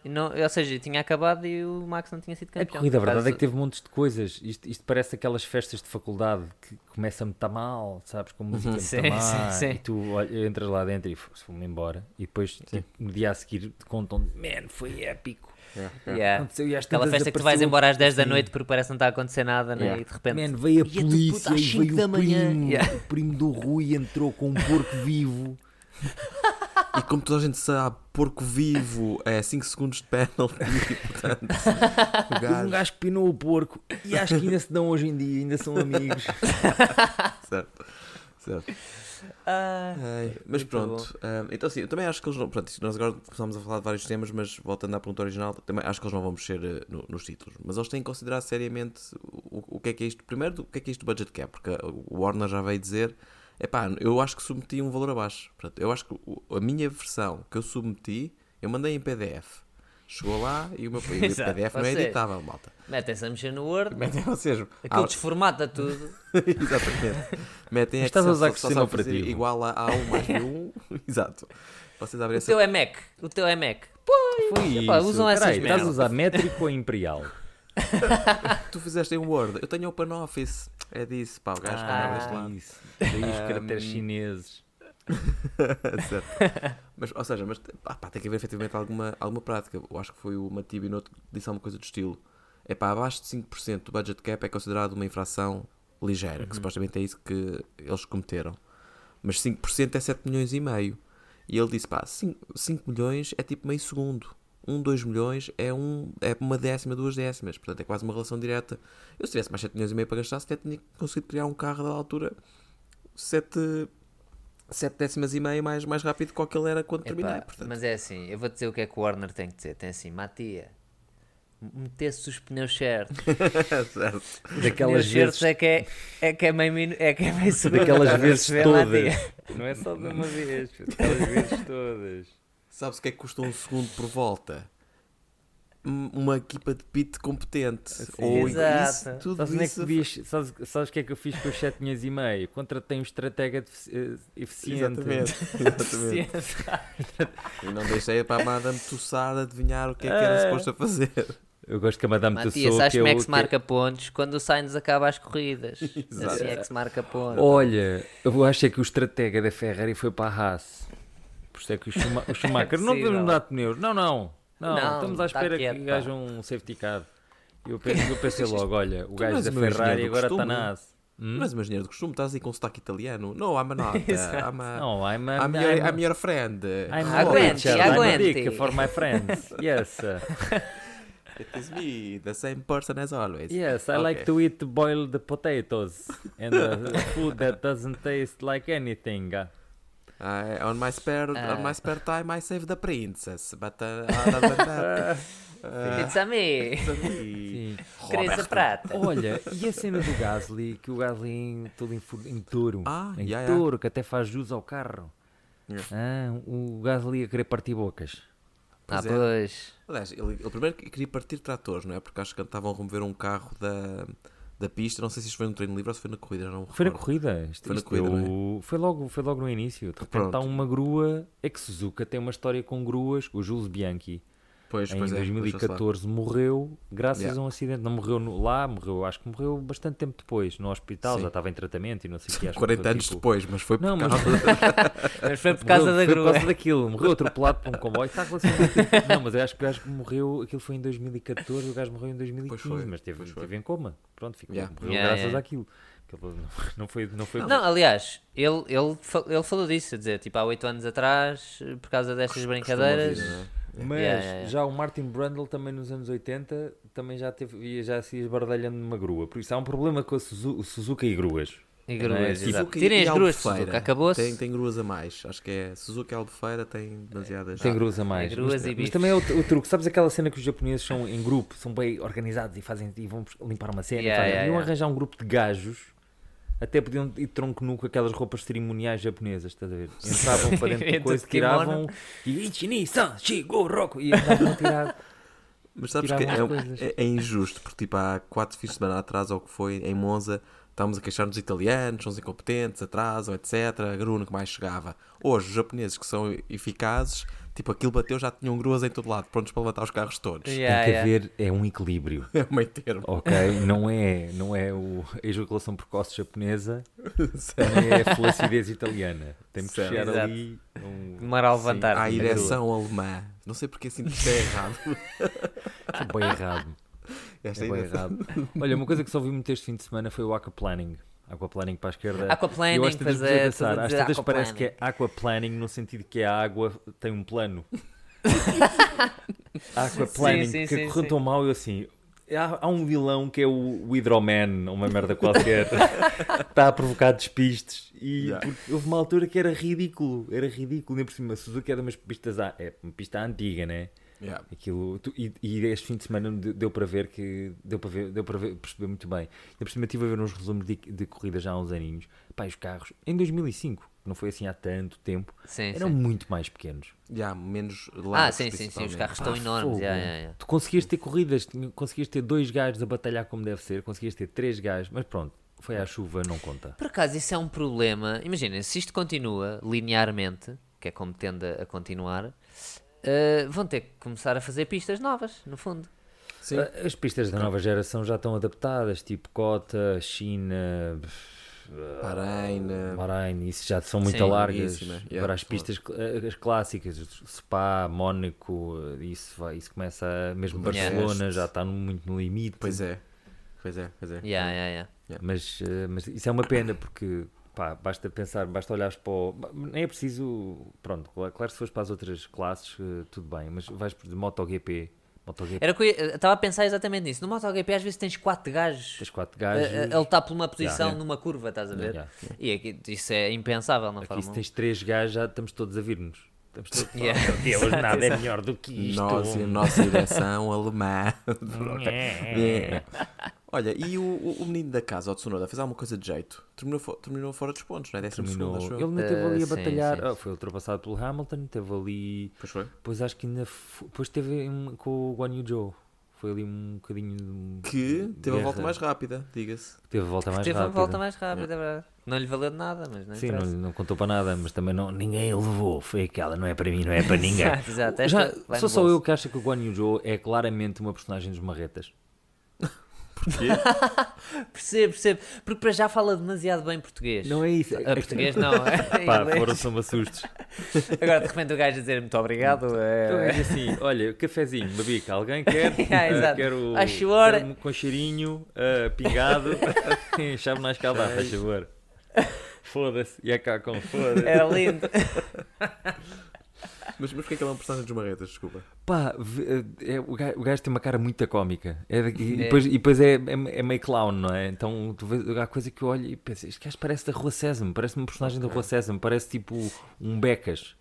E não, ou seja, tinha acabado e o Max não tinha sido A campeão. corrida, a verdade é que causa- teve montes de coisas. Isto, isto parece aquelas festas de faculdade que começa muito mal, sabes? Com música muito Sim, má. sim, sim. E tu olha, entras lá dentro e fomos embora. E depois, tipo, no dia a seguir, te contam: Man, foi épico. Yeah. Aconteceu e Aquela festa que tu vais embora às 10 da noite porque parece que não está a acontecer nada, né? Yeah. E de repente. Man, veio a "Ia-te puta polícia às e veio da o manhã." primo. Yeah. O primo do Rui entrou com um porco vivo. E como toda a gente sabe, porco vivo é 5 segundos de penalty, portanto, [laughs] o Houve um gajo, gajo que pinou o porco. E acho que ainda se dão hoje em dia, ainda são amigos. [laughs] certo, certo. Ah, Ai, mas pronto, ah, então sim, eu também acho que eles não. Pronto, nós agora começamos a falar de vários temas, mas voltando à pergunta original, também acho que eles não vão mexer eh, no- nos títulos. Mas eles têm que considerar seriamente o, o que é que é isto. Primeiro, o que é que é isto do budget cap, porque o Warner já veio dizer. Epá, eu acho que submeti um valor abaixo. Portanto, eu acho que a minha versão que eu submeti, eu mandei em PDF. Chegou lá e o meu [laughs] e o PDF não é editável, malta. Metem-se a mexer no Word, [laughs] Metem vocês. aquilo Ah, desformata tudo. [laughs] Exatamente. Metem Mas estás a usar que sistema operativo? Igual a A1 mais B1. Exato. Vocês abrem O essa teu é Mac. O teu é Mac. Foi Epá, isso. usam essas estás a usar métrico ou imperial? Tu fizeste em Word, eu tenho Open Office. É disso, pá, o gajo que andava deste lado. isso. Daí os caracteres chineses. [laughs] certo. Mas, ou seja, mas pá, pá, tem que haver efetivamente alguma, alguma prática. Eu acho que foi o Matibi Noto que disse alguma coisa do estilo. É pá, abaixo de 5% do budget cap é considerado uma infração ligeira, que supostamente é isso que eles cometeram. Mas 5% é 7 milhões e meio. E ele disse, pá, 5, 5 milhões é tipo meio segundo. 1, 2 milhões é, um, é uma décima, duas décimas. Portanto, é quase uma relação direta. Eu se tivesse mais 7 milhões e meio para gastar, se até tinha conseguido criar um carro da altura 7, 7 décimas e meio mais, mais rápido que o que ele era quando terminei. Epá, Portanto, mas é assim, eu vou dizer o que é que o Warner tem que dizer. Tem assim, Matia, metesse os pneus certos. [laughs] certo. Os Daquelas pneus vezes, certos é que é, é que é meio, minu- é que é meio segundo. [laughs] daquelas [laughs] vezes todas. Matia? Não é só de uma vez, daquelas vezes todas. Sabes o que é que custa um segundo por volta? Um- Uma equipa de pit competente. Ou Exato. isso, tudo Sabes, é que sabes, sabes o que é que eu fiz com os 7 milhões e meio? Contratei um estratega eh, eficiente. Exatamente. [laughs] exatamente. e não deixei para a Madame Tussar adivinhar o que é que era Ah. suposto a fazer. Eu gosto que a Madame Matias, Tussauds sabes que como é que se marca pontos? Quando o Sainz acaba as corridas. Exato. [laughs] Assim é que se marca pontos. Olha, eu acho é que o estratega da Ferrari foi para a Haas. Por isso é que o, Schuma- o [laughs] Schumacher não devemos mudar de pneus. Não, não. Não, Não, estamos à tá espera quieto, que haja um safety car. E [laughs] eu pensei, eu pensei logo, olha, o gajo da Ferrari agora está na Haas. Hum? Mas imagina de costume, estás aí com sotaque italiano. No, I'm not. [laughs] I'm a, Não, I'm a, I'm, your, I'm a- I'm your friend. I'm Oh, a Aguente, Richard, I'm a aguente. dick for my friends. [laughs] Yes, uh, It is me, the same person as always. yes, I Ok. like to eat boiled potatoes and uh, food that doesn't taste like anything. Uh. I, on my spare Ah. on my spare time I save the princess, but uh, other than that, uh, [laughs] It's a me. it's a me. Sim. Crença prata. Olha, e a cena do Gasly, que o Gasly em, todo em, em touro, Ah, em yeah, yeah. touro, que até faz jus ao carro. Yeah. Ah, o Gasly a querer partir bocas. Ah, Pois é. pois. Aliás, ele, ele primeiro queria partir tratores, não é? Porque acho que estavam a remover um carro da, da pista. Não sei se isto foi no treino livre ou se foi na corrida, não Foi na corrida. Isto, Foi na corrida, deu- não foi, logo, foi logo no início. De repente Pronto. uma grua. É que Suzuka tem uma história com gruas. O Jules Bianchi, Pois, em pois é, deixa-se lá. 2014, morreu graças Yeah. a um acidente. Não morreu no- lá, morreu, acho que morreu bastante tempo depois, no hospital. Sim. Já estava em tratamento e não sei o que. acho que 40 morreu, anos tipo- depois, mas foi por Não, mas- causa. [laughs] Mas foi por causa Morreu- da foi grua. Por causa daquilo, morreu atropelado por um comboio. Está relacionado. Não, mas eu acho que o gajo morreu, aquilo foi em 2014, o gajo morreu em 2015, Pois foi, mas teve, foi. teve em coma. Pronto, ficou, Yeah. morreu Yeah, graças yeah. àquilo. Não- foi, não foi Não, aliás, ele, ele, ele falou disso, a dizer, tipo, há 8 anos atrás, por causa destas brincadeiras. é? Mas Yeah, yeah, yeah. já o Martin Brundle também nos anos 80 também já teve, já se esbardalhando numa grua. Por isso há um problema com a Suzu- o Suzuka e gruas. E é? gruas. Suzuka Tirem e as gruas de. Suzuka, acabou-se. Tem, tem gruas a mais. Acho que é Suzuka e Albufeira tem demasiadas. Tem gruas a mais. É gruas mas, e mas também é o, o truque. Sabes aquela cena que os japoneses são em grupo, são bem organizados e, fazem, e vão limpar uma cena? e Yeah, fazem- yeah, Iam yeah. arranjar um grupo de gajos. Até podiam ir tronco nu com aquelas roupas cerimoniais japonesas, estás a ver? [laughs] Entravam para dentro coisa, de kimono. tiravam e Ichini-san, Shigo, Roku, e andavam a tirar. Mas sabes que é, é- é injusto, porque tipo, há quatro fins de semana atrás, ou o que foi, em Monza, estávamos a queixar dos italianos, são os incompetentes, atrasam, etc. A grua nunca mais chegava. Hoje, os japoneses que são eficazes, tipo, aquilo bateu, já tinham gruas em todo lado, prontos para levantar os carros todos. Yeah, Tem que yeah. haver, é um equilíbrio. [laughs] É o meio termo. Ok, não é, não é o, a ejaculação precoce japonesa, nem é a flacidez italiana. Temos que chegar Exato. ali. um- Demora a levantar. A ereção alemã. Não sei porque assim isto é errado. É bem errado. Esta É bem errado. Olha, uma coisa que só vi muito este fim de semana foi o aquaplaning. Aquaplaning para a esquerda. Aquaplaning, Eu acho que pois é, pensar. Às tantas parece que é aquaplaning no sentido que a água tem um plano. [laughs] aquaplaning, Sim, sim, que correu tão mal, eu assim. Há, há um vilão que é o, o Hydroman, uma merda qualquer, [laughs] está a provocar despistes. E Yeah. houve uma altura que era ridículo, era ridículo. Nem por cima, Suzuki é de umas pistas, a- é uma pista antiga, né? Yeah. Aquilo, tu- e, e este fim de semana de- deu para ver que deu para ver, deu para ver, perceber muito bem. E por cima estive a ver uns resumos de, de corridas já há uns aninhos. Pá, os carros em 2005, não foi assim há tanto tempo, Sim, eram sim. muito mais pequenos. Já, menos Ah, largos, sim, sim, sim. Os carros Pá, estão enormes. fogo. yeah, yeah, yeah. Tu conseguias ter corridas, conseguias ter dois gajos a batalhar como deve ser, conseguias ter três gajos, mas pronto, foi à chuva, não conta. Por acaso, isso é um problema. Imagina, se isto continua linearmente, que é como tende a continuar, eh, vão ter que começar a fazer pistas novas, no fundo. Sim. Ah, As pistas da nova geração já estão adaptadas, tipo Cota, China, Bahrein, eh, Bahrein, isso já são muito Sim, largas. yeah. Agora as pistas cl- eh, as clássicas, Spa, Mónaco, eh, isso, vai, isso começa mesmo. Barcelona já está muito no limite. Pois é. Pois é, pois é. Yeah, yeah, yeah. Mas, eh, mas isso é uma pena porque pá, basta pensar, basta olhares para o. Nem é preciso. Pronto, claro, claro, se fores para as outras classes, eh, tudo bem, mas vais por de MotoGP. MotoGP, Era estava a pensar exatamente nisso. No MotoGP às vezes tens quatro gajos tens quatro gajos. a, a lutar por uma posição Yeah. numa curva, estás a ver? Yeah. E aqui, isso é impensável na Aqui Fórmula se 1. tens três gajos já estamos todos a vir-nos. Estamos todos. Yeah. Oh, meu Deus, [laughs] Exato, nada é exato. melhor do que isto. Nós e a nossa direção alemã. [laughs] [laughs] Olha, e o, o- o menino da casa, o Tsunoda, fez alguma coisa de jeito? Terminou, fo- terminou fora dos pontos, não é? Décimo Terminou. segundo, acho Ele eu. ainda esteve ali a sim, batalhar. sim. Ah, foi ultrapassado pelo Hamilton, teve ali. Pois foi. Depois acho que ainda. Depois teve um, com o Guan Yu Zhou. Foi ali um bocadinho. de Que teve a volta mais rápida, diga-se. Teve a volta mais Teve a rápida. volta mais rápida, é verdade. Não lhe valeu de nada, mas não Sim, não, não contou para nada, mas também não, ninguém levou. Foi aquela, não é para mim, não é para [laughs] ninguém. Exato, exato. Já, sou só bolso. eu que acho que o Guan Yu Zhou é claramente uma personagem dos marretas. Porquê? [laughs] Percebo, percebo. Porque para já fala demasiado bem português. Não é isso. A português não, é [laughs] Pá, foram só assustos. Agora de repente o gajo a dizer muito obrigado. Então É... é assim, olha, cafezinho, babica, alguém [laughs] quer? Ah, Ah, exato. quero, Faz favor. quero com cheirinho, ah, pingado, chave na escaldar, faz favor. Foda-se, e é cá com foda-se. Era lindo. Mas, mas porquê que ele é um personagem dos marretas? Desculpa. Pá, v- é, o, gajo, o gajo tem uma cara muito cómica. É e, É. depois, e depois é, é, é meio clown, não é? Então tu vês, há coisa que eu olho e penso, este gajo parece da Rua Sésamo, parece um personagem da Rua Sésamo, parece tipo um Becas.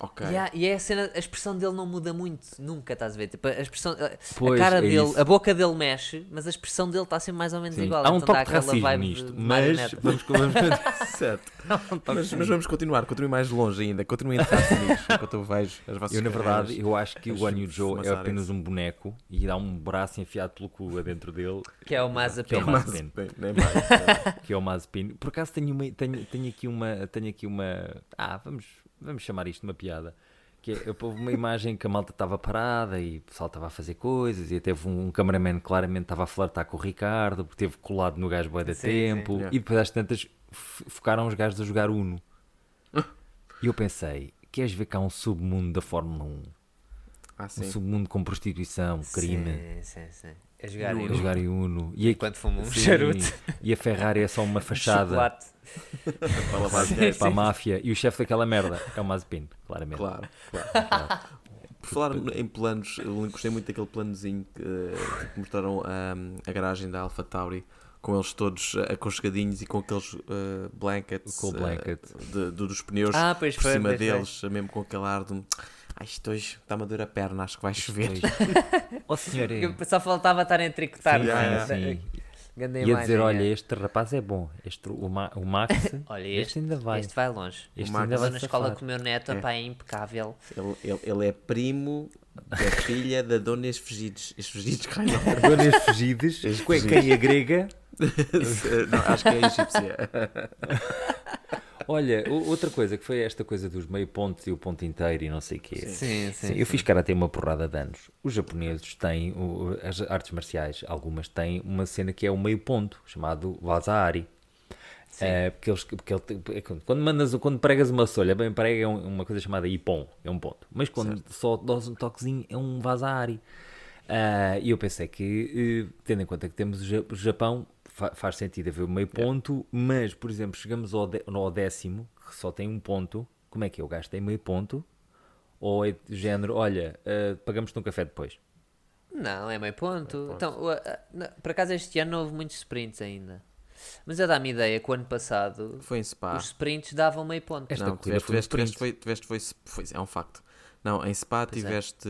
Ok. Yeah, e é a cena, a expressão dele não muda muito, nunca estás a ver? Tipo, a expressão, a- Pois, a cara é dele, isso. a boca dele mexe, mas a expressão dele está sempre mais ou menos Sim. igual. Há um então toque de aquela racismo vibe nisto, de mas vamos, vamos [laughs] [laughs] Certo. um Mas, mas vamos continuar, continue mais longe ainda. Continuem entre amigos [laughs] enquanto eu vejo as vossas Eu, na verdade, eu acho que o Yu Zhou é apenas um boneco e dá um braço enfiado pelo cu adentro dele, Que é o Mazepin. Que é o Mazepin. bem, nem mais. que é o Mazepin. Por acaso tenho, uma, tenho, tenho aqui uma. Tenho aqui uma. Ah, vamos, vamos chamar isto de uma piada. Que é, houve uma imagem que a malta estava parada e o pessoal estava a fazer coisas e teve um, um cameraman que claramente estava a flertar com o Ricardo porque teve colado no gajo bué Sim, sim. tempo Yeah. e depois às tantas focaram os gajos a jogar Uno. [laughs] E eu pensei, queres ver cá um submundo da Fórmula 1? Ah, Um sim. submundo com prostituição, crime, Sim, sim, sim. A jogar Uno. a Uno. jogar em Uno. E Enquanto fuma um charuto. E a Ferrari é só uma fachada chocolate. Para lavar Sim, dinheiro. para a máfia. E o chefe daquela merda é o Mazepin, claramente. Claro, claro. [laughs] Por falar em planos, eu gostei muito daquele planozinho que, que mostraram ahm, a garagem da Alpha Tauri com eles todos eh, aconchegadinhos e com aqueles eh, blankets blanket. de- de- dos pneus Ah, por foi. cima pois foi. deles, mesmo com aquele ar de ah, isto hoje está-me a doer a perna, acho que vai chover. Ó [laughs] senhor, Só faltava estar a tricotar. Sim, não é? sim, sim. Grande Ia dizer, olha, é. este rapaz é bom. Este, o, Ma- o Max, [laughs] Olha, este, este, ainda vai. este vai longe. Este Max- ainda vai na escola safar. com o meu neto, É. pá, é impecável. Ele, ele- ele é primo da [laughs] filha da Dona Esfugides. Esfugides, raio Donas fugidas, Estes quem é grega. não, acho que é egípcia. Olha, outra coisa que foi esta coisa dos meio pontos e o ponto inteiro e não sei o quê. Sim, Sim, eu fiz karatê uma porrada de anos. Os japoneses têm, as artes marciais, algumas têm uma cena que é o meio ponto, chamado Wazari. É, porque eles, porque ele é quando- mandas, quando pregas uma solha, bem prega é um- uma coisa chamada ipon, é um ponto. Mas quando só dás um toquezinho, é um vazari. Ah, E eu pensei que, eh, tendo em conta que temos o Japão, fa- faz sentido haver o meio ponto, mas, por exemplo, chegamos ao, ao décimo, que só tem um ponto, como é que é? O gajo tem meio ponto? Ou é do género, olha, ah, pagamos-te um café depois? Não, é meio ponto. Então, o- a- na- por acaso este ano não houve muitos sprints ainda. Mas eu dá-me ideia que o ano passado Foi em Spa. os sprints davam meio ponto. Esta não, tiveste, foi um tiveste, tiveste, foi, tiveste, foi, foi- é um facto. Não, em Spa Pois é. tiveste,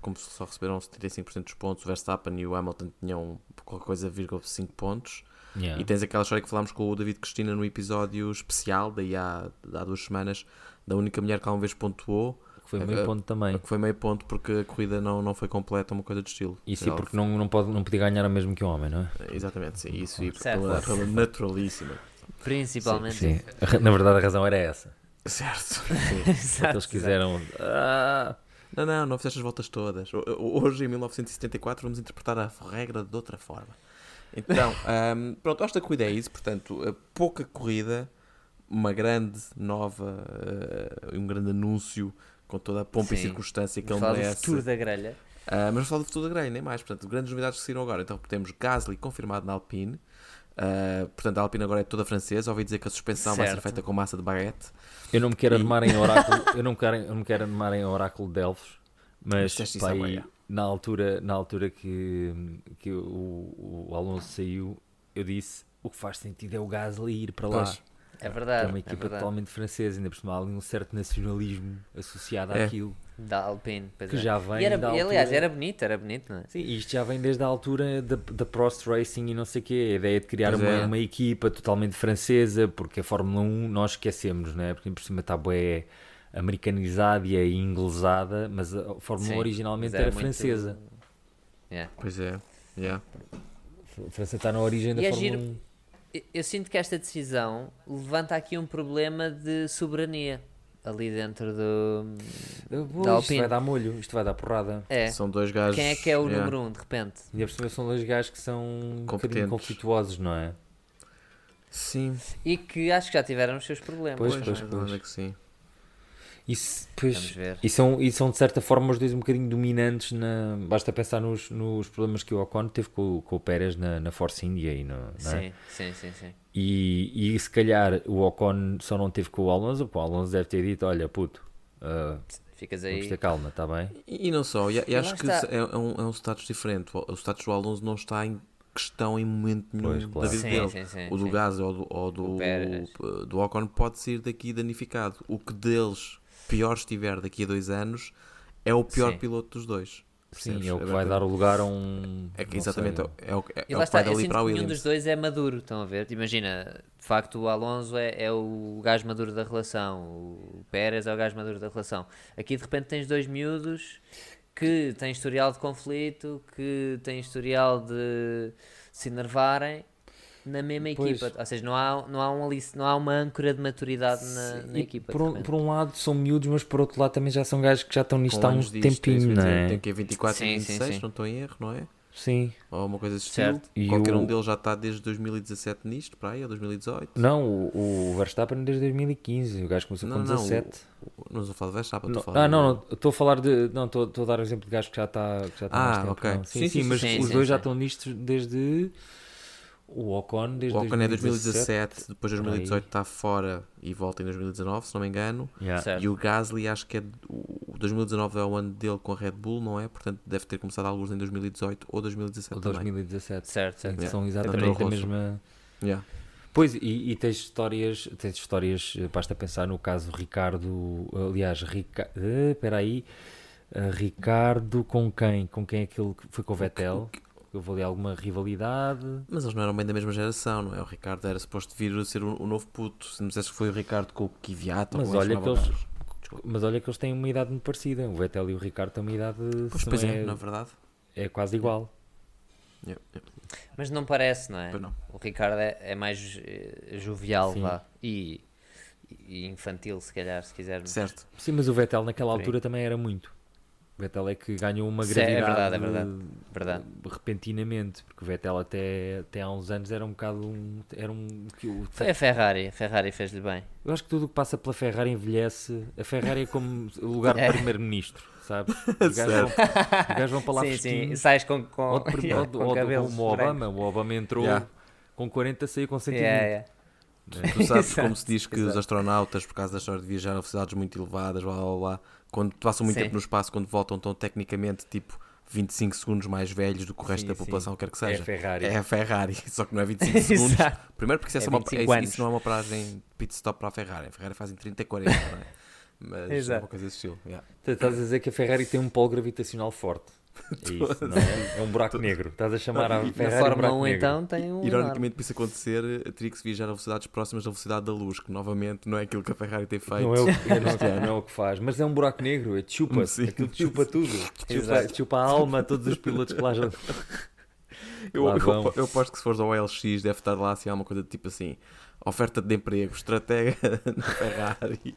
como só receberam 75% dos pontos, o Verstappen e o Hamilton tinham qualquer coisa, vírgula 5 pontos. Yeah. E tens aquela história que falámos com o David Cristina no episódio especial, daí há, há duas semanas, da única mulher que alguma vez pontuou, Que foi meio Ah, ponto também. que foi meio ponto porque a corrida não, não foi completa, uma coisa de estilo. E sim, Ela- porque não, não, pode, não podia ganhar o mesmo que um homem, não é? Exatamente, sim, isso e pela, pela naturalíssima. Principalmente. Sim. Na verdade, a razão era essa. Certo. [laughs] Exato, eles quiseram. Ah, Não, não, não fizeste as voltas todas. Ho- Hoje, em 1974, vamos interpretar a regra de outra forma. Então, [laughs] ahm, pronto, esta corrida é isso. Portanto, a pouca corrida, uma grande nova, eh, um grande anúncio com toda a pompa e Sim. circunstância que ele falar do merece. futuro da grelha. Ah, mas vamos falar do futuro da grelha, nem mais. Portanto, grandes novidades que saíram agora. Então, temos Gasly confirmado na Alpine. Ah, portanto, a Alpine agora é toda francesa. Ouvi dizer que a suspensão vai ser Certo. feita com massa de baguete. eu não me quero E- armar em oráculo. [laughs] Eu não me quero, eu me quero armar em oráculo de Delfos. Mas boia. na altura, na altura que, que o, o Alonso saiu, eu disse: o que faz sentido é o Gasly ir para lá. Pois. É verdade. é uma é equipa verdade. totalmente francesa, ainda por cima há ali um certo nacionalismo associado É. àquilo. Da Alpine. pois Que é. já vem E era, da e, aliás, altura- era bonito, era bonito, não é? Sim, isto já vem desde a altura da, da Prost Racing e não sei o quê, a ideia de criar uma, é. uma equipa totalmente francesa, porque a Fórmula 1 nós esquecemos, não é? Porque por cima está bué americanizada e é inglesada, mas a Fórmula 1 Sim, originalmente mas era, muito- francesa. Yeah. Pois é. Yeah. A França está na origem da E é Fórmula giro- 1. Eu- Eu sinto que esta decisão levanta aqui um problema de soberania ali dentro do. Uh, Da isto Alpine. vai dar molho, isto vai dar porrada. É. São dois gajos. Quem é que é o yeah. número um de repente? E a cima são dois gajos que são um bocadinho Competentes. conflituosos, não é? Sim, E que acho que já tiveram os seus problemas. Pois, pois, pois, pois. verdade é que sim. Isso, pois. E são, e são de certa forma os dois um bocadinho dominantes na. Basta pensar nos, nos problemas que o Ocon teve com, o- com o Pérez na, na Force India e no, não é? Sim, sim, sim, sim. E, e se calhar o Ocon só não teve com o Alonso, o Alonso deve ter dito, olha puto, uh, Ficas vamos aí. ter calma, está bem? E, e não só, e, e acho que está. é, é um, é um status diferente. O, o status do Alonso não está em questão em momento nenhum Pois, claro. da vida Sim, dele. sim, sim. o do. Gasly ou do, ou do, O do Ocon pode sair daqui danificado. O que deles pior estiver daqui a dois anos, é o pior Sim. piloto dos dois. Sim, é o que É vai dar o lugar a um. É que exatamente é o, é, E é lá o que vai está, eu dali sinto para a que nenhum Williams. dos dois é maduro, estão a ver? Imagina, de facto o Alonso é, é o gajo maduro da relação, o Pérez é o gajo maduro da relação. Aqui de repente tens dois miúdos que têm historial de conflito, que têm historial de se enervarem na mesma Pois. equipa. Ou seja, não há, não há, um não há uma âncora de maturidade na, na equipa. por, um, por um lado são miúdos, mas por outro lado também já são gajos que já estão nisto Com há um disto, é tempinho, não é? Tem que 24 Sim, e sim, 26, sim. não estou em erro, não é? Sim. Ou uma coisa desse Certo. estilo. E Qualquer o- um deles já está desde 2017 nisto, para aí, ou 2018. Não, o, o Verstappen desde 2015, o gajo começou Não, com não, 17. Não estou a falar de Verstappen, estou a falar ah, não, não, estou a falar de. Não, estou estou a dar o exemplo de gajo que já está que já está Ah, tempo. ok. não. Sim, Sim, sim, sim, mas sim, os sim, dois já estão nisto desde. O Ocon desde O Ocon é 2017. 2017, depois de por aí. 2018 está fora e volta em 2019, se não me engano. Yeah. E o Gasly acho que é. O 2019 é o ano dele com a Red Bull, não é? Portanto, deve ter começado alguns em 2018 ou 2017 O também. 2017. Certo, certo. que Yeah. São É exatamente a mesma. Yeah. Pois, e, e tens histórias, tens histórias, eh, basta pensar no caso Ricardo, aliás, Rica, eh, espera aí, eh, Ricardo com quem? Com quem é que ele foi com o Vettel? Houve ali alguma rivalidade? Mas eles não eram bem da mesma geração, não é? O Ricardo era suposto vir a ser o, o novo puto. Se me dissesse que foi o Ricardo com o Kvyat ou Mas com olha que eles-. Mas olha que eles têm uma idade muito parecida. O Vettel e o Ricardo têm uma idade Pois, pois não é, na verdade. é quase igual. Yeah, yeah. Mas não parece, não é? Pois não. O Ricardo é, é mais eh, jovial Sim. vá, e, e infantil, se calhar, se quisermos. Certo. Sim, mas o Vettel naquela Sim. altura também era muito. O Vettel é que ganhou uma Sim, é gravidade verdade, é verdade. Verdade. repentinamente, porque o Vettel até, até há uns anos era um bocado um, era um que o- Foi a Ferrari, a Ferrari fez-lhe bem. Eu acho que tudo o que passa pela Ferrari envelhece. A Ferrari é como o lugar de É. primeiro-ministro, sabes? [laughs] Os gajos, vão, os gajos vão para lá sim, sim, sais com, com, Ou, de, yeah, [laughs] ou, com ou como o brancos. Obama. O Obama entrou Yeah. com 40, saiu com 120. Yeah, yeah. Tu sabes como se diz [laughs] que os exato. astronautas, por causa da história de viajar a velocidades muito elevadas, blá blá blá, quando passam muito Sim. tempo no espaço, quando voltam, estão tecnicamente tipo 25 segundos mais velhos do que o resto Sim, da sim. população, quer que É a seja. Ferrari. É a Ferrari, [laughs] só que não é 25 [laughs] segundos. Primeiro porque isso, é É uma, 25 isso, não é uma paragem pit stop para a Ferrari. A Ferrari faz em 30 e 40, não é? Mas é Exato. uma coisa desse estilo. yeah. Estás a dizer que a Ferrari tem um polo gravitacional forte. [laughs] É isso, não é? É um buraco negro. Estás a chamar a Na Ferrari um Fórmula buraco 1 negro. então tem um. Ironicamente, para isso acontecer, teria que se viajar a velocidades próximas da velocidade da luz, que novamente não é aquilo que a Ferrari tem feito. Não é, o, é, não, é, não é o que faz, mas é um buraco negro, é chupa, Sim. aquilo chupa tudo, [laughs] chupa, Exato. chupa a alma a todos os pilotos que lá já. Eu, Lá eu, eu aposto que se fores ao LX deve estar lá assim alguma coisa tipo assim oferta de emprego, estratégia [laughs] na Ferrari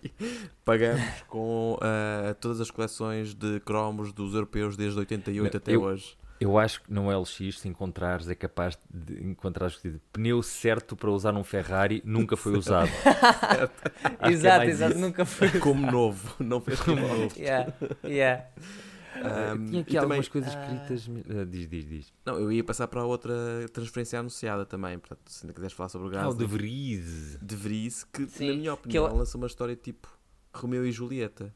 pagamos com ah, todas as coleções de cromos dos europeus desde 88 Não, até eu- hoje Eu acho que no LX, se encontrares, é capaz de encontrares o pneu certo para usar num Ferrari, nunca foi usado. [laughs] Que é Exato, exato, isso. nunca foi. como novo não fez [laughs] como novo Yeah, yeah. Ahm, Tinha aqui e algumas também- coisas Ah. escritas. ah, diz, diz, diz. não, eu ia passar para a outra transferência anunciada também portanto se ainda quiseres falar sobre o Ah, o Gasly De Vries. de Vries que Sim, na minha opinião eu- lança uma história tipo Romeu e Julieta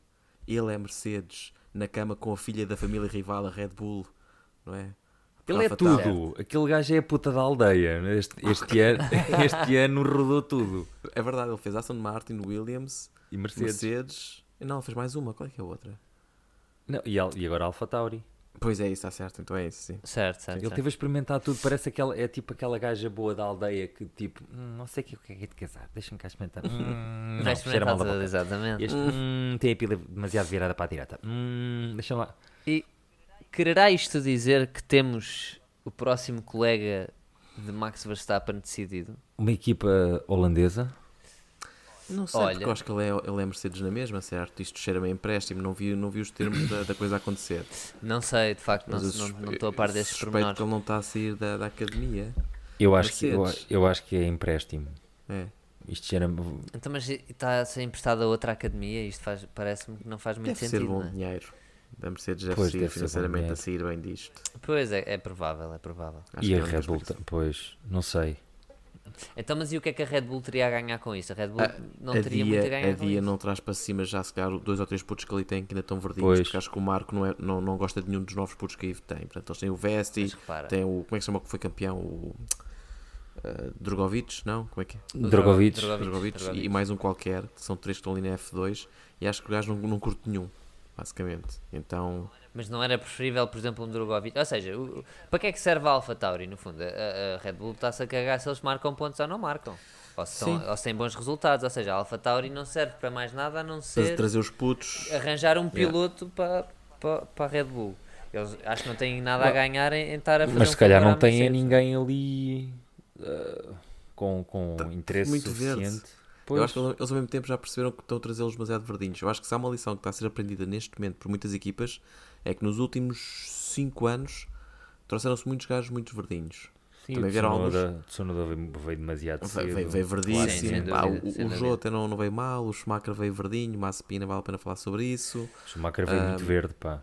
ele é Mercedes na cama com a filha da família rival a Red Bull não é Ele é tudo. Aquele gajo é a puta da aldeia. Este, este, [laughs] ano, este ano rodou tudo. É verdade, ele fez Aston Martin, Williams, E Mercedes. Mercedes. Não, ele fez mais uma. Qual é que é a outra? Não, e, e agora Alfa Tauri. Pois é, isso está certo. Então é isso, sim. Certo, certo. Ele certo. teve a experimentar tudo. Parece aquela, é tipo aquela gaja boa da aldeia que tipo, "Hum, não sei o que o que é que é de casar. Deixa-me cá experimentar. Hum, Vai não, da experimentar tudo, exatamente. Este hum, tem a pila demasiado virada para a direita. Hum, deixa lá. E quererá isto dizer que temos o próximo colega de Max Verstappen decidido? Uma equipa holandesa. Não sei, Olha. porque eu acho que ele é, ele é Mercedes na mesma, certo? Isto cheira-me a empréstimo. Não vi, não vi os termos da, da coisa a acontecer. Não sei, de facto, não suspe- não estou a par desses suspeito pormenores. que ele não está a sair da, da academia. Eu acho, que, eu, eu acho que é empréstimo. É. Isto cheira Então, mas está a ser emprestado a outra academia? Isto faz- parece-me que não faz muito Deve ser sentido. bom não é? dinheiro. Da Mercedes deve Pois, ser deve ser bom financeiramente a dinheiro. sair bem disto. Pois é, é provável, é provável. Acho E que a é uma Red Bull, pois, não sei. Então, mas e o que é que a Red Bull teria a ganhar com isso? A Red Bull A- não a teria dia, muito a ganhar a com dia isso. não traz para cima já se calhar dois ou três putos que ali tem que ainda estão verdinhos, Pois. porque acho que o Marco não, é, não, não gosta de nenhum dos novos putos que aí tem. Portanto, eles têm o Vesti, tem o. Como é que se chama o que foi campeão? O, Uh, Drogovic, não? Como é que é? Drogovic. Drogovic. Drogovic, Drogovic. e mais um qualquer, que são três que estão ali na F2, e acho que o gajo não, não curte nenhum, basicamente. Então, Mas não era preferível, por exemplo, um Drogovic? Ou seja, o- para que é que serve a Alpha Tauri, no fundo? A, a- Red Bull está-se a cagar se eles marcam pontos ou não marcam. Ou se, estão- ou se têm bons resultados. Ou seja, a Alpha Tauri não serve para mais nada a não ser trazer os putos. arranjar um piloto para, para, para a Red Bull. Eles acho que não têm nada a ganhar em, em estar a fazer Mas um se calhar não Mercedes. ninguém ali uh, com, com interesse Tá muito suficiente. verde. Pois. Eu acho que eles, eles ao mesmo tempo já perceberam que estão a trazê-los demasiado verdinhos. Eu acho que se há uma lição que está a ser aprendida neste momento por muitas equipas, é que nos últimos 5 anos trouxeram-se muitos gajos muito verdinhos. Sim, também o vieram Tsunoda, Tsunoda veio, demasiado cedo. veio, verdíssimo. dúvida, o o. Jô até não, não veio mal, o Schumacher veio verdinho, Massepina vale a pena falar sobre isso. O Schumacher veio muito Ahm, verde, pá.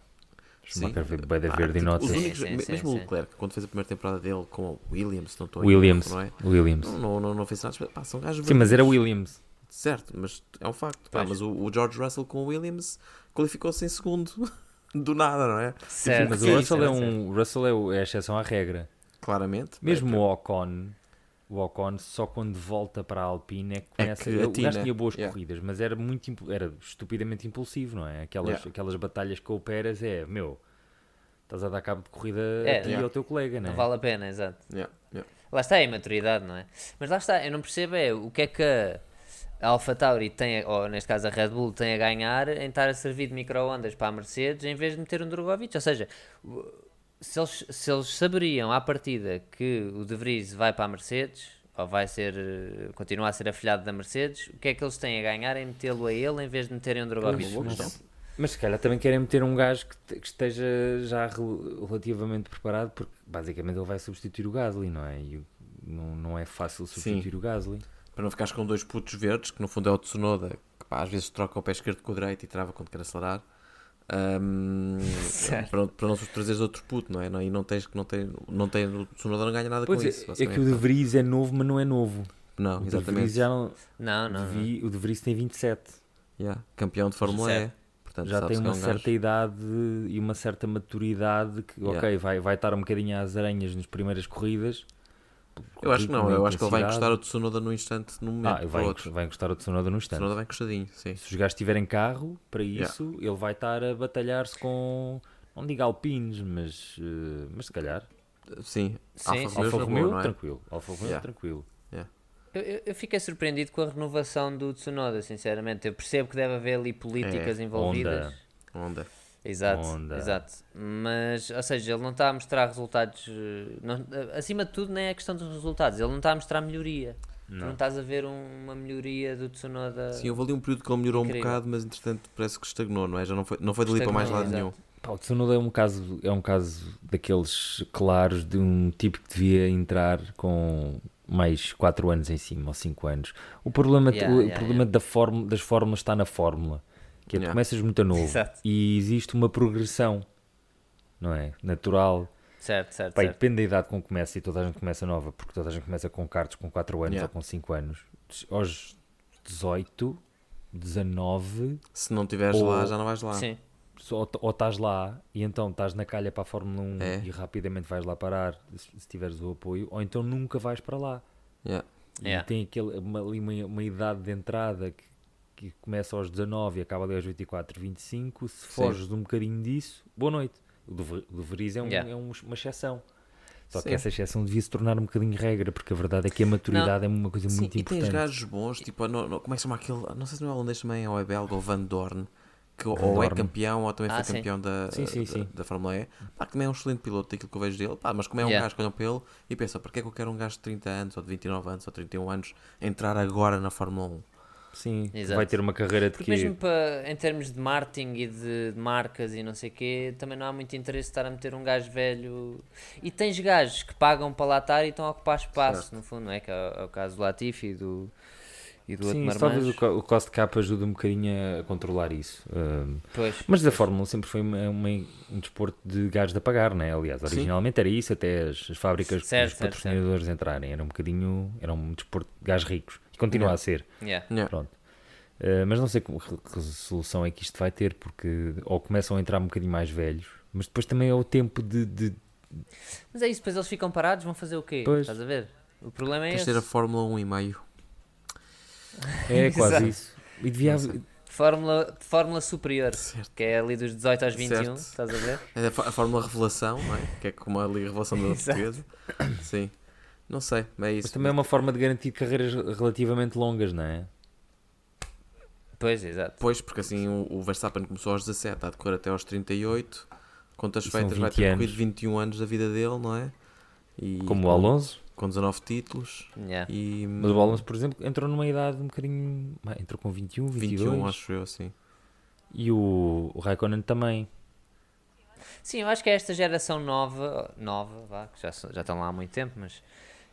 O. Schumacher veio bem da verde e tipo, nota. os Sim, únicos- sim, sim, mesmo o Leclerc, quando fez a primeira temporada dele com o Williams, não estou Williams. não é? Williams. Não, não, não, fez nada. Pá, são gajos Sim, mas era. Williams. Certo, mas é um facto. Pá, mas o, o George Russell com o Williams qualificou-se em segundo. [laughs] Do nada, não é? Certo, mas sim, o Russell, é, um, Russell é, o- é a exceção à regra. Claramente. Mesmo É, o Ocon, o Ocon só quando volta para a Alpine é que É começa. que o gajo atina. tinha boas Yeah. corridas, mas era muito era estupidamente impulsivo, não é? Aquelas, Yeah. aquelas batalhas com o Pérez é, meu, estás a dar cabo de corrida É, a ti e yeah. ao teu colega, não é? Não vale a pena, exato. yeah, yeah. Lá está, é a maturidade, não é? Mas lá está, eu não percebo é o que é que a a Alpha Tauri tem, a- ou neste caso a Red Bull, tem a ganhar em estar a servir de micro-ondas para a Mercedes em vez de meter um Drogovic. Ou seja, se eles, se eles saberiam à partida que o De Vries vai para a Mercedes, ou vai ser, eh, continua a ser afilhado da Mercedes, o que é que eles têm a ganhar em metê-lo a ele em vez de meterem um Drogovic? Mas se calhar também querem meter um gajo que, que esteja já rel- relativamente preparado, porque basicamente ele vai substituir o Gasly, não é? E não, não é fácil substituir o Gasly. Para não ficares com dois putos verdes, que no fundo é o Tsunoda, que pá, às vezes troca o pé esquerdo com o direito e trava quando quer acelerar. Certo. [laughs] para, para não trazeres outro puto, não é? Não, e não tens que não tem, não tem, o Tsunoda não ganha nada Pois com é, isso. é que o. De Vries é novo, mas não é novo. Não, o De exatamente. Vries já não, Não, o não. De não. Vi- o De Vries tem 27. Yeah, Campeão de Fórmula E. Certo. Portanto, já tem é uma um certa gajo- idade e uma certa maturidade que, Yeah. ok, vai, vai estar um bocadinho às aranhas nas primeiras corridas. Eu acho que não, eu acho que ele vai encostar o Tsunoda num instante, num momento Ah, vai, vai encostar o Tsunoda no O instante. Tsunoda vai encostadinho, sim. Se os gajos tiverem carro para Yeah. isso, ele vai estar a batalhar-se com, não digo alpines, mas, eh, mas se calhar. Sim, Sim, Alfa. Romeo Alfa Romeo, é? tranquilo. Alfa Romeo, Yeah. tranquilo. Eu, eu- eu fiquei surpreendido com a renovação do Tsunoda, sinceramente. Eu percebo que deve haver ali políticas É, envolvidas. Honda. Onda. Exato, Onda. exato. Mas, ou seja, ele não está a mostrar resultados. eh, não- eh, acima de tudo, nem é questão dos resultados. Ele não está a mostrar melhoria. Tu não Não. estás a ver um- uma melhoria do Tsunoda. Sim, houve ali um período que ele melhorou Incrível. um bocado, mas entretanto parece que estagnou, não é? Já não foi, não foi dali para mais lado nenhum. exato. Pá, o Tsunoda é um caso, é um caso daqueles claros de um tipo que devia entrar com mais 4 anos em cima, ou 5 anos. O problema, Yeah, o, yeah, problema Da fórmula, das fórmulas está na fórmula. Que é, tu Yeah. começas muito novo [laughs] Exato. e existe uma progressão, não é? Natural. Certo, certo, Pá, e certo. depende da idade com que começa e toda a gente começa nova, porque toda a gente começa com cartos com 4 anos Yeah. ou com 5 anos. Aos 18, 19, Se não estiveres Ou- lá, já não vais lá. Sim, só- ou estás lá e então estás na calha para a Fórmula 1 É. e rapidamente vais lá parar se, tiveres o apoio, ou então nunca vais para lá. Yeah. E Yeah. tem aquele, uma, ali uma, uma idade de entrada que, que começa aos 19 e acaba ali aos 24, 25. Se foges um bocadinho disso, boa noite. O do, do Veriz é, um- Yeah. é um- uma exceção. Só Sim. que essa exceção devia se tornar um bocadinho regra, porque a verdade é que a maturidade é uma coisa Sim, muito e tens importante. gajos bons, tipo, no, no- como é que chama aquele? Não sei se não é holandês também, ou é belga, ou Van Dorn, que ou é Dorn. campeão ou também Ah, foi sim. campeão da, Sim, sim, da, sim. da Fórmula E. Pá, que também é um excelente piloto daquilo que eu vejo dele, pá, mas como é um Yeah. gajo que olham para ele e pensa, para que é que eu quero um gajo de 30 anos, ou de 29 anos, ou 31 anos, entrar agora na Fórmula 1? Sim, Exato. vai ter uma carreira de Porque quê? mesmo para, em termos de marketing e de, de marcas e não sei o quê, também não há muito interesse estar a meter um gajo velho. E tens gajos que pagam para lá estar e estão a ocupar espaço, no fundo, não é? Que é, o- é o caso do Latifi e do, e do Sim, talvez o, o cost cap ajuda um bocadinho a controlar isso. Um, Pois, mas a Fórmula 1 sempre foi uma- uma- um desporto de gajos a pagar, né? Aliás, Sim. originalmente era isso, até as, as fábricas, Certo, os certo, patrocinadores entrarem. Era um bocadinho, era um desporto de gajos ricos. E continua Yeah. a ser. yeah. Yeah. Pronto. Uh, mas não sei que re- resolução é que isto vai ter, porque ou começam a entrar um bocadinho mais velhos, mas depois também é o tempo de. de- Mas é isso, depois eles ficam parados, vão fazer o quê? Pois. Estás a ver? O problema é Queres esse. ter a Fórmula 1 em maio? É [laughs] quase isso. E devia haver- Fórmula, fórmula superior, Certo. que é ali dos 18 aos 21, Certo. estás a ver? É a, fó- a Fórmula Revelação, não é? Que é como a Liga Revelação da. [laughs] Portuguesa. Sim. Não sei, mas é isso. Mas também é uma forma de garantir carreiras relativamente longas, não é? Pois, exato. Pois, porque assim o, o Verstappen começou aos 17, está a decorrer até aos 38. Contas feitas, vai 20 ter corrido 21 anos da vida dele, não é? E Como o Alonso. Com 19 títulos. Yeah. E Mas o Alonso, por exemplo, entrou numa idade um bocadinho. Entrou com 21, 22. 21, acho eu, assim. E o, o Raikkonen também. Sim, eu acho que é esta geração nova, nova, vá, que já, já estão lá há muito tempo, mas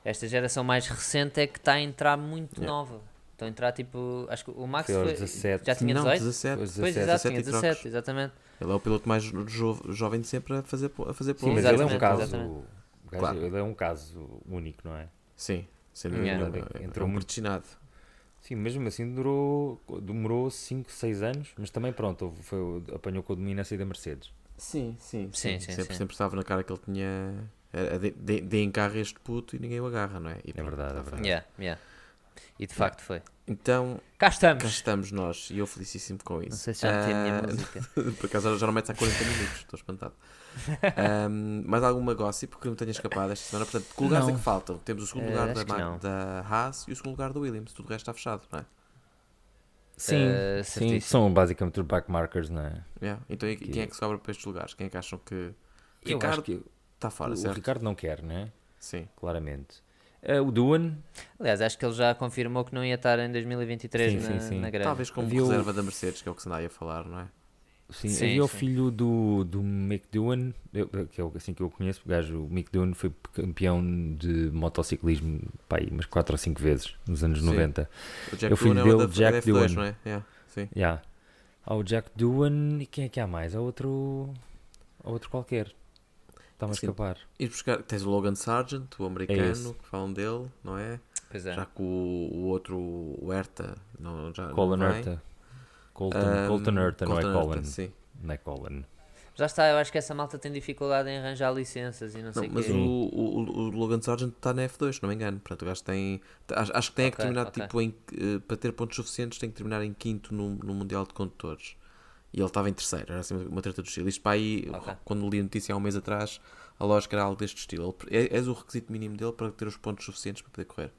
esta geração mais recente é que está a entrar muito Yeah. nova. Estão a entrar tipo. Acho que o Max Foi foi, 17. já tinha não, 18? 17. Pois, Pois, 17, exato, 17 tinha e trocos. 17, exatamente. Ele é o piloto mais jo- jovem de sempre a fazer, a fazer Sim, mas ele é um caso. exatamente. Claro. Ele é um caso único, não é? Sim, sem dúvida Yeah. É- Entrou é um muito- predestinado. Sim, mesmo assim durou, demorou 5, 6 anos, mas também pronto, foi, apanhou com a dominância da Mercedes. Sim, sim, Sim, sim, sempre, sim. sempre estava na cara que ele tinha. De- de- Deem carro a este puto e ninguém o agarra, não é? E É verdade, é verdade. Yeah, yeah. E de facto foi. Então, Cá cá estamos. estamos nós e eu felicíssimo com isso. Não sei se já meti a minha Ah, música. [laughs] Por acaso já não metes há 40 minutos, estou espantado. Ahm, mais alguma gossip que me tenha escapado esta semana? Portanto, que lugares é Não. que faltam? Temos o segundo Eh, lugar da, Ma- não. da Haas e o segundo lugar da Williams. Tudo o resto está fechado, não é? Sim, Eh, sim, são basicamente os backmarkers, não é? Yeah. Então e Que- quem é que sobra para estes lugares? Quem é que acham que Eu Ricardo acho que está fora, o certo? Ricardo não quer, não é? Sim. Claramente. Eh, o Duan, Aliás, acho que ele já confirmou que não ia estar em 2023 Sim, na, sim, sim. na greve. Talvez como Havia o- reserva da Mercedes, que é o que se anda aí a falar, não é? sim, Sim, havia o filho do, do Mick Duan, eu- que é o- assim que eu conheço, o gajo, o Mick Duan foi campeão de motociclismo, pá, aí umas 4 ou 5 vezes, nos anos Sim. 90. O Jack É o filho Doohan é o dele, da, Jack da F2, Doohan. não é? Yeah, sim. Yeah. Há o Jack Duan e quem é que há mais? Há outro, há outro qualquer. Está-me a escapar. E buscar, tens o Logan Sargent, o americano, que falam dele, não é? Pois é. Já que o, o outro, o Herta, não, já Colin não. Herta. Colton, Ahm, Colton Herta, não é Colton Colin. Herta, sim. Não é Colin. Já está, eu acho que essa malta tem dificuldade em arranjar licenças e não Não, sei o mas quê. o, o, o Logan Sargent está na F2, se não me engano. Portanto, o gajo tem. Acho, acho que tem é que Ok, terminar, ok. tipo, em, eh, para ter pontos suficientes, tem que terminar em quinto no, no Mundial de Condutores. E ele estava em terceiro, era assim uma treta do estilo. Isto para aí, Ok. quando li a notícia há um mês atrás, a lógica era algo deste estilo. Ele, é, és o requisito mínimo dele para ter os pontos suficientes para poder correr.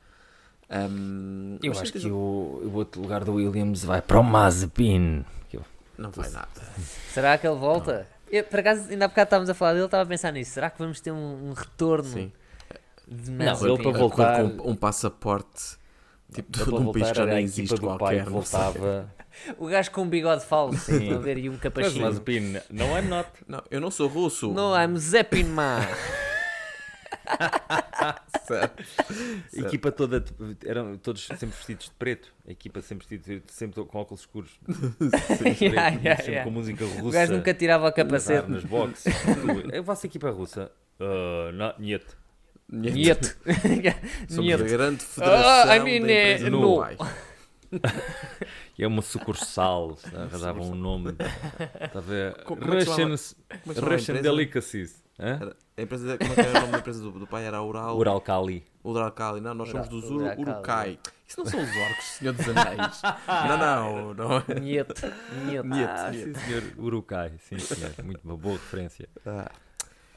Ahm, Eu acho que o, o outro lugar do Williams vai para o Mazepin. Não vai nada. Será que ele volta? Eu, por acaso, ainda há bocado estávamos a falar dele, estava a pensar nisso. Será que vamos ter um, um retorno Sim. de Não, Mazepin? ele para A correr voltar- com um, um passaporte tipo, de um país que já nem existe pai qualquer. que não sei. voltava. O gajo com um bigode falso, a ver, e um Mas capachinho. Mazepin, não I'm not. Não, eu não sou russo. No, I'm Zeppin Man. [laughs] Certo. A equipa toda, eram todos sempre vestidos de preto. A equipa sempre vestidos sempre com óculos escuros. [laughs] Sempre, [laughs] Yeah, preto, yeah, sempre yeah. com música russa. O gajo nunca tirava o a capacete. nas boxes. A vossa equipa é russa? Uh, not yet. Nieto. Somos Nieto. a grande federação Ah, I mean, da eh, no. E é uma sucursal. Arranjava um nome. Está a ver? É é Russian empresa? Delicacies. Hã? A empresa, como é que era o nome da empresa do, do pai? Era Ural. Ural Kali. Uralcali. Não, nós somos dos. Uru- Urukai. Isso não são os orcos, Senhor dos Anéis. [laughs] não, não, não. é. Nieto. Nieto. Nieto. Ah, sim, senhor. Urukai. Sim, senhor. Muito uma boa referência. Ah,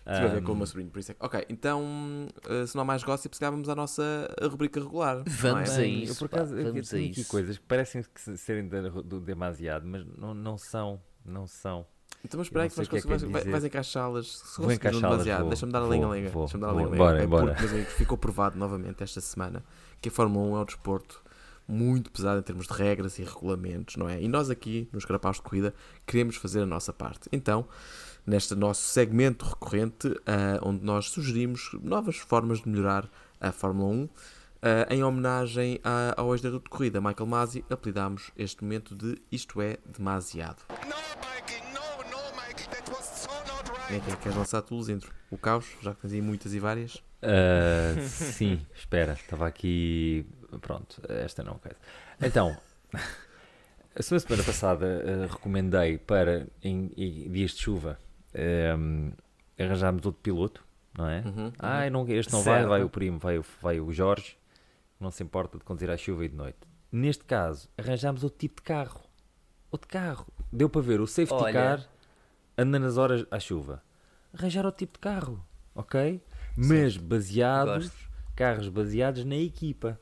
Estive a ver com o meu sobrinho, por isso é que- Ok, então, eh, se não há mais gossip, se calhar vamos à nossa rubrica regular. Vamos não é? a isso, Eu, por pá, acaso, eu vamos tenho a aqui isso. coisas que parecem que se- serem de- do demasiado, mas não, não são. Não são. Então, mas espera aí que que é que é vais, encaixá-las. Se Vou encaixá-las, deixa-me dar a vou, Deixa-me dar a vou. linha-lenga. Bora, É bora. porque, amigos, ficou provado novamente esta semana que a Fórmula 1 é um desporto muito pesado em termos de regras e regulamentos, não é? E nós aqui, nos Carapaus de Corrida, queremos fazer a nossa parte. Então, neste nosso segmento recorrente, ah, onde nós sugerimos novas formas de melhorar a Fórmula 1, ah, em homenagem a- ao ex-diretor de corrida, Michael Masi, apelidámos este momento de Isto é Demasiado. É right. que? Queres lançar tu, Luzindro? O caos, já que tens aí muitas e várias. Ah, sim, espera, estava aqui. Pronto, esta não. coisa. Então, a semana semana passada ah, recomendei para, em, em dias de chuva, ahm, arranjarmos outro piloto, não é? Uhum, Ah, não, este não vai, Certo. vai o primo, vai, o- vai o Jorge, não se importa de conduzir à chuva e de noite. Neste caso, arranjámos outro tipo de carro. Outro carro. Deu para ver o safety Olha. car anda nas horas à chuva. Arranjar outro tipo de carro, ok? Mas baseados, Gosto. carros baseados na equipa.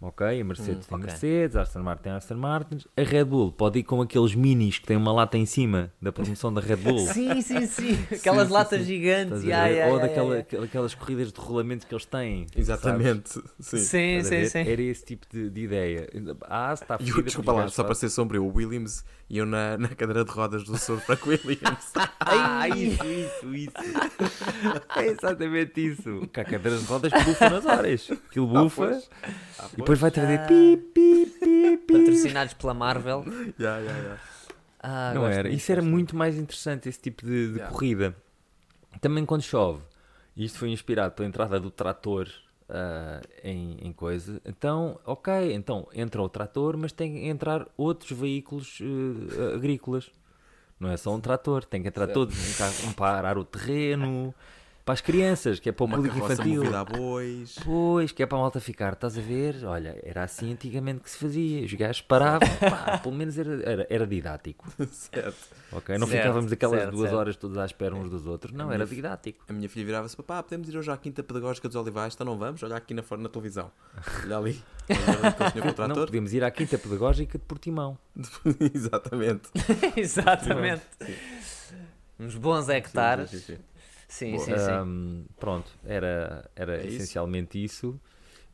Ok? A Mercedes tem ok. Mercedes, a Aston Martin tem Aston Martin. A Red Bull pode ir com aqueles minis que têm uma lata em cima da promoção da Red Bull. [laughs] Sim, sim, sim. Aquelas sim, latas sim. gigantes. A Ya, ver? ya, Ou ya, daquela, corridas de rolamento que eles têm. Exatamente. Sim. Sim, sim, sim. Era esse tipo de, de ideia. A está E desculpa lá, só para ser sombrio, o Williams iam na, na cadeira de rodas do Sr. Frank Williams. [laughs] Ah, isso, isso, isso. É exatamente isso. Que a cadeira de rodas bufa nas horas. Aquilo bufa pois. e depois vai trazer pi, pi, pi, pi. Patrocinados pela Marvel. Ya, ya, ya. Ah, Não era. Isso era muito mais interessante, esse tipo de, de Yeah. corrida. Também quando chove. E Isto foi inspirado pela entrada do trator ah, em, em coisa. Então, ok, então entra o trator, mas tem que entrar outros veículos eh, agrícolas. Não é só um trator, tem que entrar Certo. todos, um, carro, um para arar o terreno, para as crianças, que é para o Uma público infantil. a bois. Pois, que é para a malta ficar, estás a ver? Olha, era assim antigamente que se fazia. Os gajos paravam, pá, pelo menos era, era, era didático. [laughs] certo. Ok? Não Certo, ficávamos aquelas certo, duas certo. horas todas à espera uns dos outros. Não, era didático. A minha filha virava-se, papá, podemos ir hoje à Quinta Pedagógica dos Olivais? Então não vamos? Olha aqui na, na televisão. [laughs] Olha ali. Olha Não, podíamos ir à Quinta Pedagógica de Portimão. [laughs] Exatamente. Exatamente. Uns bons hectares. Sim, sim, sim. Sim, Boa. sim, sim. Ahm, pronto, era, era É isso? essencialmente isso.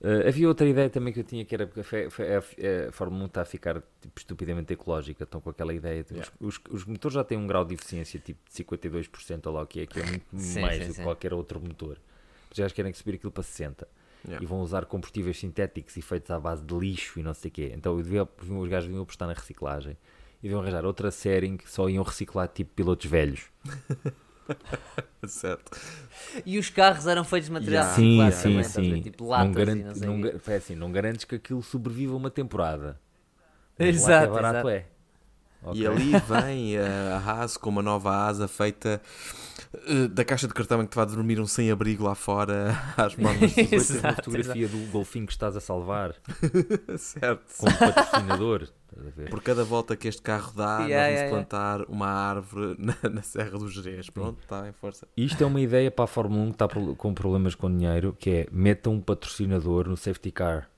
Ah, havia outra ideia também que eu tinha que era porque a, a- a Fórmula 1 está a ficar tipo, estupidamente ecológica. Estão com aquela ideia. de- Yeah. Os, os- os motores já têm um grau de eficiência tipo de 52%, ou lá o que é, que é muito Sim, mais sim, do que sim. qualquer outro motor. Os gajos querem subir aquilo para 60%. Yeah. e vão usar combustíveis sintéticos e feitos à base de lixo e não sei o quê. Então eu devia- os gajos deviam apostar na reciclagem e deviam arranjar outra série em que só iam reciclar tipo pilotos velhos. [laughs] [laughs] Certo. E os carros eram feitos de material Yeah. sim, reciclado sim, também, sim. Tipo não, latas garante, não sei não, é assim, não garantes que aquilo sobreviva uma temporada. Mas Exato, é barato exato. é. Ok. E ali [laughs] vem a Haas com uma nova asa feita eh, da caixa de cartão em que te vai dormir um sem-abrigo lá fora [laughs] às mãos. Depois tens uma Exato, fotografia do golfinho que estás a salvar certo. como patrocinador. Estás a ver? Por cada volta que este carro dá, Yeah, nós vamos yeah, yeah. plantar uma árvore [laughs] na, na Serra do Jerez. Pronto, está em força. Isto é uma ideia para a Fórmula 1 que está com problemas com dinheiro, que é metam um patrocinador no safety car.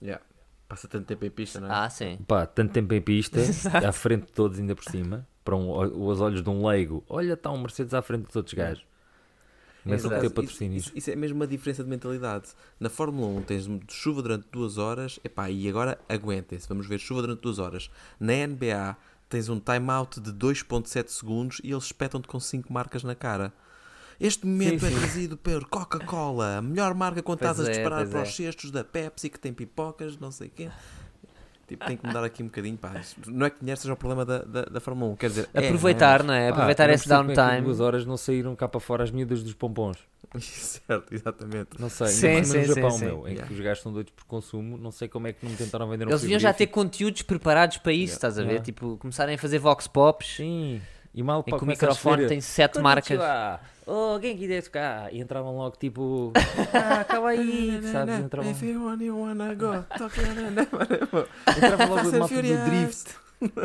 Yeah. Passa tanto tempo em pista, não é? Ah, sim. Pá, tanto tempo em pista, [laughs] à frente de todos ainda por cima, para um, os olhos de um leigo. Olha, está um Mercedes à frente dos outros gajos. Começam a ter patrocínios. Isso, isso é mesmo uma diferença de mentalidade. Na Fórmula 1 tens chuva durante duas horas, epá, e agora aguentem-se, vamos ver chuva durante duas horas. Na NBA tens um timeout de 2.7 segundos e eles espetam-te com 5 marcas na cara. Este momento Sim, é sim. trazido por Coca-Cola, a melhor marca quando Pois estás a é, disparar pois para é. os cestos da Pepsi que tem pipocas, não sei o quê. Tipo, tem que mudar aqui um bocadinho, pá. Não é que dinheiro seja o problema da, da, da Fórmula 1, quer dizer, é, Aproveitar, não não é? Pá, Aproveitar não esse é que em downtime. duas horas não saíram cá para fora as miúdas dos pompons. é? [laughs] certo, exatamente. Não sei. Sim, sim, no Japão, sim, meu, em Yeah. que os gajos são doidos por consumo, não sei como é que não me tentaram vender um Eles deviam já ter conteúdos preparados para isso, Yeah. estás a ver? Yeah. Tipo, começarem a fazer vox pops Sim. E mal em que o a microfone tem sete marcas. Oh, alguém aqui desse cá. E entravam logo tipo. [laughs] Ah, acaba aí. Sabes? Entravam, If you want, you wanna go. [laughs] Entrava logo a and malta do drift.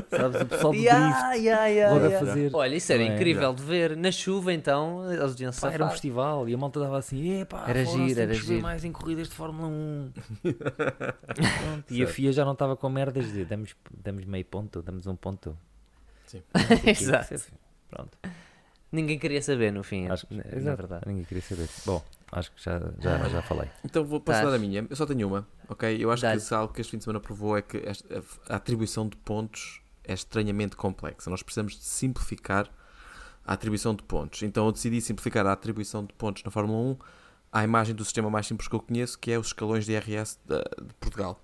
Sabes? O pessoal do drift. Yeah, yeah, yeah, Logo a yeah. fazer. Olha, isso era é? incrível de ver. Na chuva, então, eles deviam Pá, era um festival e a malta dava assim, epá, Era fora, giro, era que giro. mais em corridas de Fórmula 1. Pronto, [laughs] e a FIA já não estava com merdas de damos, damos meio ponto, damos um ponto. Sim. [laughs] Exato. Pronto. Ninguém queria saber, no fim. Acho que, na exato, verdade. ninguém queria saber. Bom, acho que já, já, já falei. Então vou posso Tás. a minha. Eu só tenho uma, ok? Eu acho que algo que este fim de semana provou é que esta- a, a atribuição de pontos é estranhamente complexa. Nós precisamos de simplificar a atribuição de pontos. Então eu decidi simplificar a atribuição de pontos na Fórmula 1 à imagem do sistema mais simples que eu conheço, que é os escalões de IRS de, de Portugal.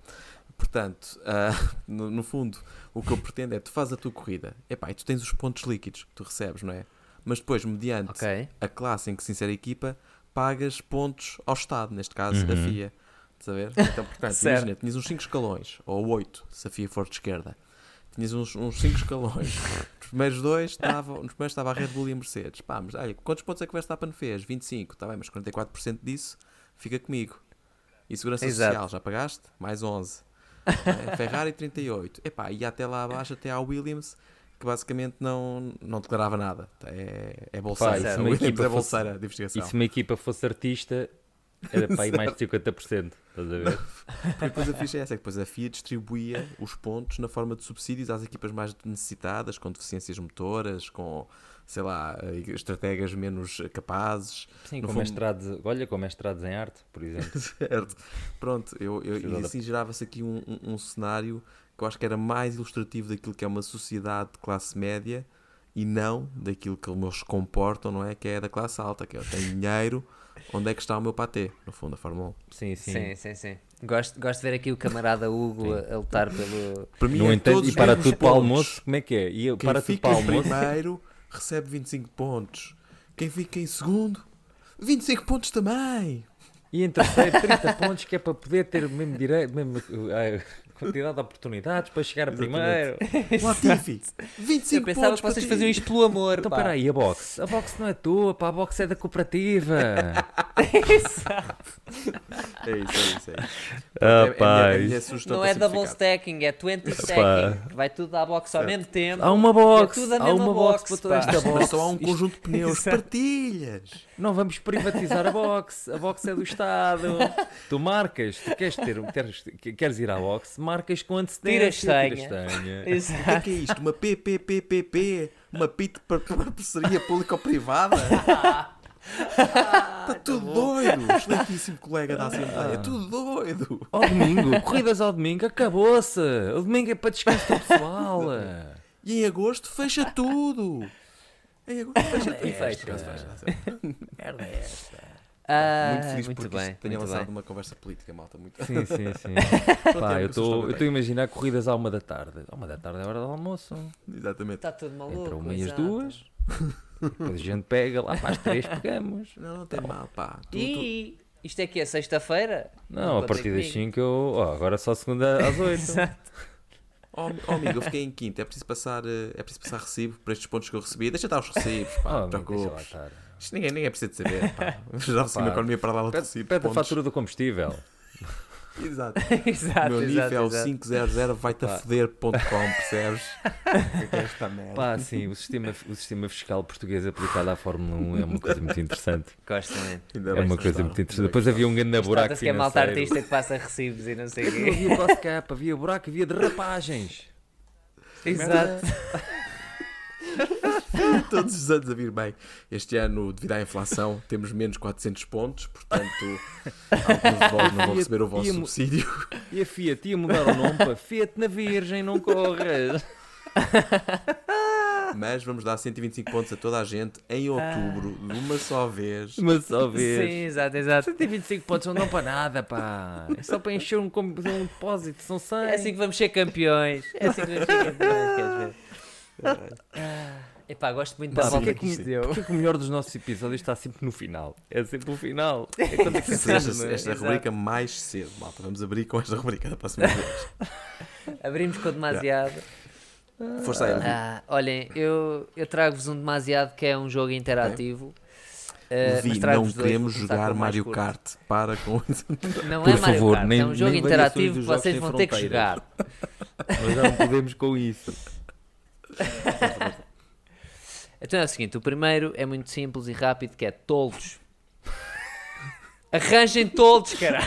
Portanto, ah, [laughs] no, no fundo, o que eu pretendo é tu fazes a tua corrida, epá, e tu tens os pontos líquidos que tu recebes, não é? Mas depois, mediante Ok. a classe em que se insere a equipa, pagas pontos ao Estado, neste caso a Uhum. FIA. Estás a ver? Então, portanto, [laughs] imagina, tinhas uns 5 escalões, ou 8, se a FIA for de esquerda. tinhas uns 5 escalões. Nos primeiros dois estava, nos primeiros estava a Red Bull e a Mercedes. Pá, mas olha, quantos pontos é que o Verstappen fez? 25, está bem, mas 44% disso fica comigo. E segurança Exato. social, já pagaste? Mais 11. É, Ferrari 38. Epá, e até lá abaixo, até à Williams, que basicamente não, não declarava nada. É, é bolseira. Pá, se a uma equipa é fosse- bolseira de investigação. E se uma equipa fosse artista, era [laughs] para aí mais de 50%. Estás a ver? Porque depois a ficha é essa, é que depois a FIA distribuía os pontos na forma de subsídios às equipas mais necessitadas, com deficiências motoras, com, sei lá, estrategas menos capazes. Sim, No com fundo- mestrados, olha, com mestrados em arte, por exemplo. [laughs] Certo. Pronto, eu, eu, e da- assim gerava-se aqui um, um, um cenário que eu acho que era mais ilustrativo daquilo que é uma sociedade de classe média e não daquilo que eles comportam, não é? Que é da classe alta, que é eu tenho dinheiro, onde é que está o meu patê? No fundo, a Fórmula 1. Sim, sim. Sim, sim, sim. Gosto, gosto de ver aqui o camarada Hugo a, a lutar pelo. Para mim No é entanto, e para tudo para o almoço, como é que é? E eu, para tudo para o almoço, primeiro recebe 25 pontos. Quem fica em segundo, 25 pontos também. e em terceiro 30 pontos, que é para poder ter o mesmo direito, mesmo, eh, quantidade de oportunidades para chegar a primeiro. [laughs] Latifi, 25 Eu pensava que vocês faziam isto pelo amor. Então espera aí, a box? A box não é tua, pá, a box é da cooperativa. [laughs] É isso, é isso. É isso. [laughs] Ah, É- é sugestão Não é double stacking, é 20 stacking. Vai tudo à box ao mesmo tempo. Há uma box, É há uma box, box, para toda esta Mas box. só há um conjunto de pneus, partilhas. Não vamos privatizar a box. A box é do Estado. Tu marcas, tu queres, ter, queres, queres ir à box, marcas com antecedência. Tiras tiras senha. [laughs] O que é Exato. que é isto? Uma PPPPP? Uma PIT para parceria público-privada? Está tudo doido. Excelentíssimo colega da Assembleia. Tudo doido. Ao domingo, corridas ao domingo, acabou-se. O domingo é para descanso do pessoal. [laughs] E em agosto fecha tudo. Em agosto fecha tudo. É Fecha, esta. fecha. Merda é esta. Ah, Muito feliz muito porque bem, isto tenha muito lançado bem. uma conversa política, malta. Muito... Sim, sim, sim. [laughs] Pá, é eu estou a imaginar corridas à uma da tarde. À uma da tarde é hora do almoço. Exatamente. Está tudo maluco. Entre uma e as duas. Depois a gente pega lá para as três, [laughs] pegamos. Não, não tem mal, pá. Tu- tu- E isto é que é sexta-feira? Não, a contem partir das comigo. 5 eu. ó, agora só segunda às [laughs] 8. Exato. Oh, oh, amigo, eu fiquei em quinto. É preciso passar, eh, é preciso passar recibo para estes pontos que eu recebi. Deixa estar os recibos, pá. Oh, não amigo, deixa lá estar. Isto ninguém, ninguém precisa de saber. [laughs] Já recebi uma economia para lá de Pede, pede a fatura do combustível. [laughs] [laughs] Exato. exato, o meu exato, NIF é o exato. 500 vai-te a Pá. foder.com, percebes? O que é esta merda? Pá, sim, o sistema, o sistema fiscal português aplicado à Fórmula 1 é uma coisa muito interessante. Gosto. Ainda É uma coisa muito interessante. Depois havia um grande buraco Trata-se que é malta financeiro. artista que passa recibos e não sei o quê. havia cost cap, havia buraco, havia derrapagens. Exato. [laughs] Todos os anos a vir bem. Este ano, devido à inflação, temos menos 400 pontos, portanto, alguns de vós não vão receber o vosso subsídio. [laughs] E a Fiat ia mudar o nome para Fiat na Virgem, não corras. [laughs] Mas vamos dar 125 pontos a toda a gente em outubro, de uma só vez. Mas só Sim, vez. exato, exato. 125 pontos não dão para nada, pá. É só para encher um, um depósito, são 100. É assim que vamos ser campeões. É assim que vamos ser campeões, queres ver? Epá, gosto muito da volta que é isto que, deu. porque é o melhor dos nossos episódios está sempre no final? É sempre o final. É quando é que Esta, acende, não é? esta rubrica mais cedo, malta. Vamos abrir com esta rubrica da próxima [laughs] vez. Abrimos com demasiado. Força aí. Ah, olhem, eu, eu trago-vos um demasiado que é um jogo interativo. Levi, trago-vos não queremos jogar Mario curto. Kart. Para com isso. Não Por é Mario favor, Kart, nem- é um jogo interativo que vocês vão ter que jogar. Nós já não podemos com isso. [laughs] Então é o seguinte, o primeiro é muito simples e rápido, que é toldos. Arranjem toldos, caralho.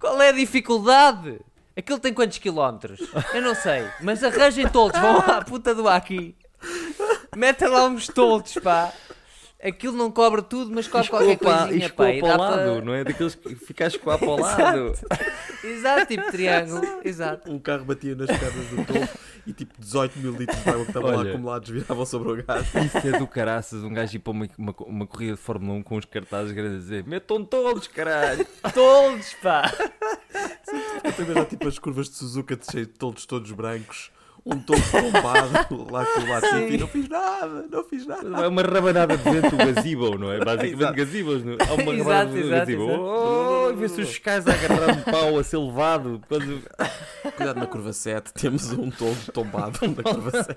Qual é a dificuldade? Aquilo tem quantos quilómetros? Eu não sei, mas arranjem toldos, vão lá à puta do aqui. Metem lá uns toldos, pá. Aquilo não cobre tudo, mas cobre qualquer Escoa, coisinha, pá. E para dá o lado, para... não é? Daqueles que fica a escoar para o lado. Exato, tipo triângulo, [laughs] exato. Um carro batia nas pernas do topo e tipo 18 mil litros de água que estavam lá acumulados viravam sobre o gás. Isso é do caraças, um gajo ir para uma, uma, uma corrida de Fórmula 1 com uns cartazes grandes a dizer metam todos, caralho. Toldos, pá. Eu tenho já tipo as curvas de Suzuka de cheio de todos todos brancos. Um todo tombado [laughs] lá com o Latifi. Não fiz nada, não fiz nada. É uma rabanada de vento, o gazebo, não é? Basicamente Exato. gazebos, não é? Há uma Exato, rabanada de exato, gazebo. exato. Oh, e vê-se os fiscais a agarrar um pau a ser levado. Quando... Cuidado na curva 7, temos um toldo tombado na curva 7.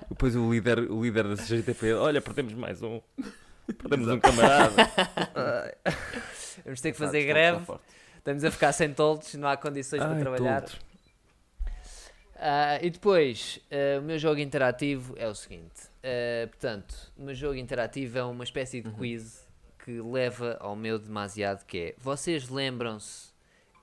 [laughs] Depois o líder, o líder da CGTP, olha, perdemos mais um. Perdemos um camarada. [laughs] Vamos ter que fazer greve. Estamos a ficar sem toldos, não há condições para Ai, trabalhar. todos. Ah, e depois, ah, o meu jogo interativo é o seguinte: ah, portanto, o meu jogo interativo é uma espécie de Uhum. quiz que leva ao meu demasiado, que é vocês lembram-se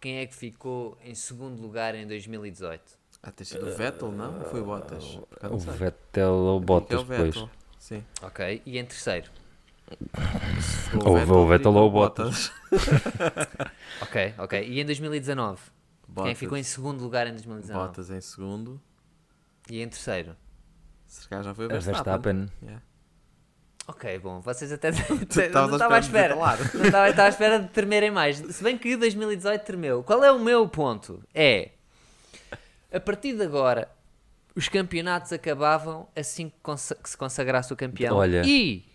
quem é que ficou em segundo lugar em 2018? Ah, tem sido o Vettel, não? Ou foi o Bottas? O. Vettel ou Bottas o depois. Vettel. Sim. Ok, e em terceiro? Ou o Vettel ou o Bottas. [laughs] Ok, ok. E em 2019? Quem Bottas. ficou em segundo lugar em 2019? Bottas em segundo. E em terceiro? Se calhar já foi o A Verstappen. Verstappen. Yeah. Ok, bom, vocês até. [laughs] Não estava à espera. Não estava, estava à espera de tremerem mais. Se bem que 2018 tremeu. Qual é o meu ponto? É. A partir de agora, os campeonatos acabavam assim que, consa- que se consagrasse o campeão. Olha. E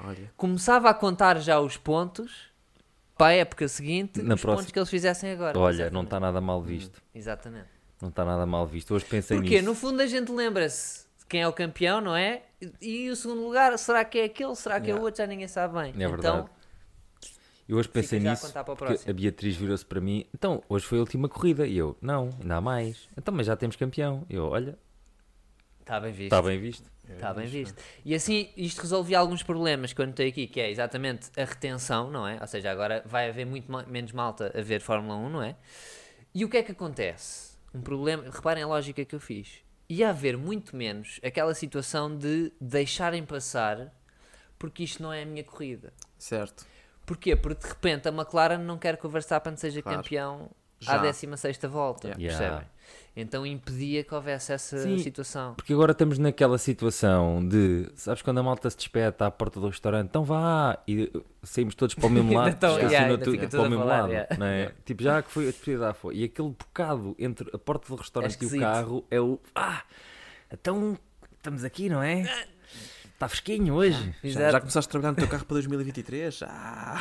Olha, começava a contar já os pontos para a época seguinte, Na os próxima. pontos que eles fizessem agora. Olha, Exatamente. não está nada mal visto. Exatamente. Não está nada mal visto. Hoje pensei Porque nisso. no fundo a gente lembra-se de quem é o campeão, não é? E, e o segundo lugar, será que é aquele? Será que é o outro? Já ninguém sabe bem. É verdade. Então, Eu hoje pensei a nisso, porque a Beatriz virou-se para mim, então, hoje foi a última corrida, e eu, não, ainda há mais, então, mas já temos campeão, eu, olha, está bem visto. está bem visto, Está bem visto. E assim, isto resolvia alguns problemas que eu notei aqui, que é exatamente a retenção, não é? Ou seja, agora vai haver muito ma- menos malta a ver Fórmula 1, não é? E o que é que acontece? Um problema, reparem a lógica que eu fiz. Ia haver muito menos aquela situação de deixarem passar porque isto não é a minha corrida. certo. Porquê? Porque de repente a McLaren não quer que o Verstappen seja Claro. campeão Já. à 16 volta, Yeah. Yeah. Então impedia que houvesse essa Sim. situação. porque agora estamos naquela situação de, sabes quando a malta se despeta à porta do restaurante, então vá, e saímos todos para o mesmo [laughs] lado, Então, yeah, fica para o mesmo falar, lado, yeah. é? [laughs] tipo, já que foi a despedida foi, e aquele bocado entre a porta do restaurante e o carro é o, ah, então, estamos aqui, não é? Está fresquinho hoje. Já, já começaste a trabalhar no teu carro para 2023? Ah,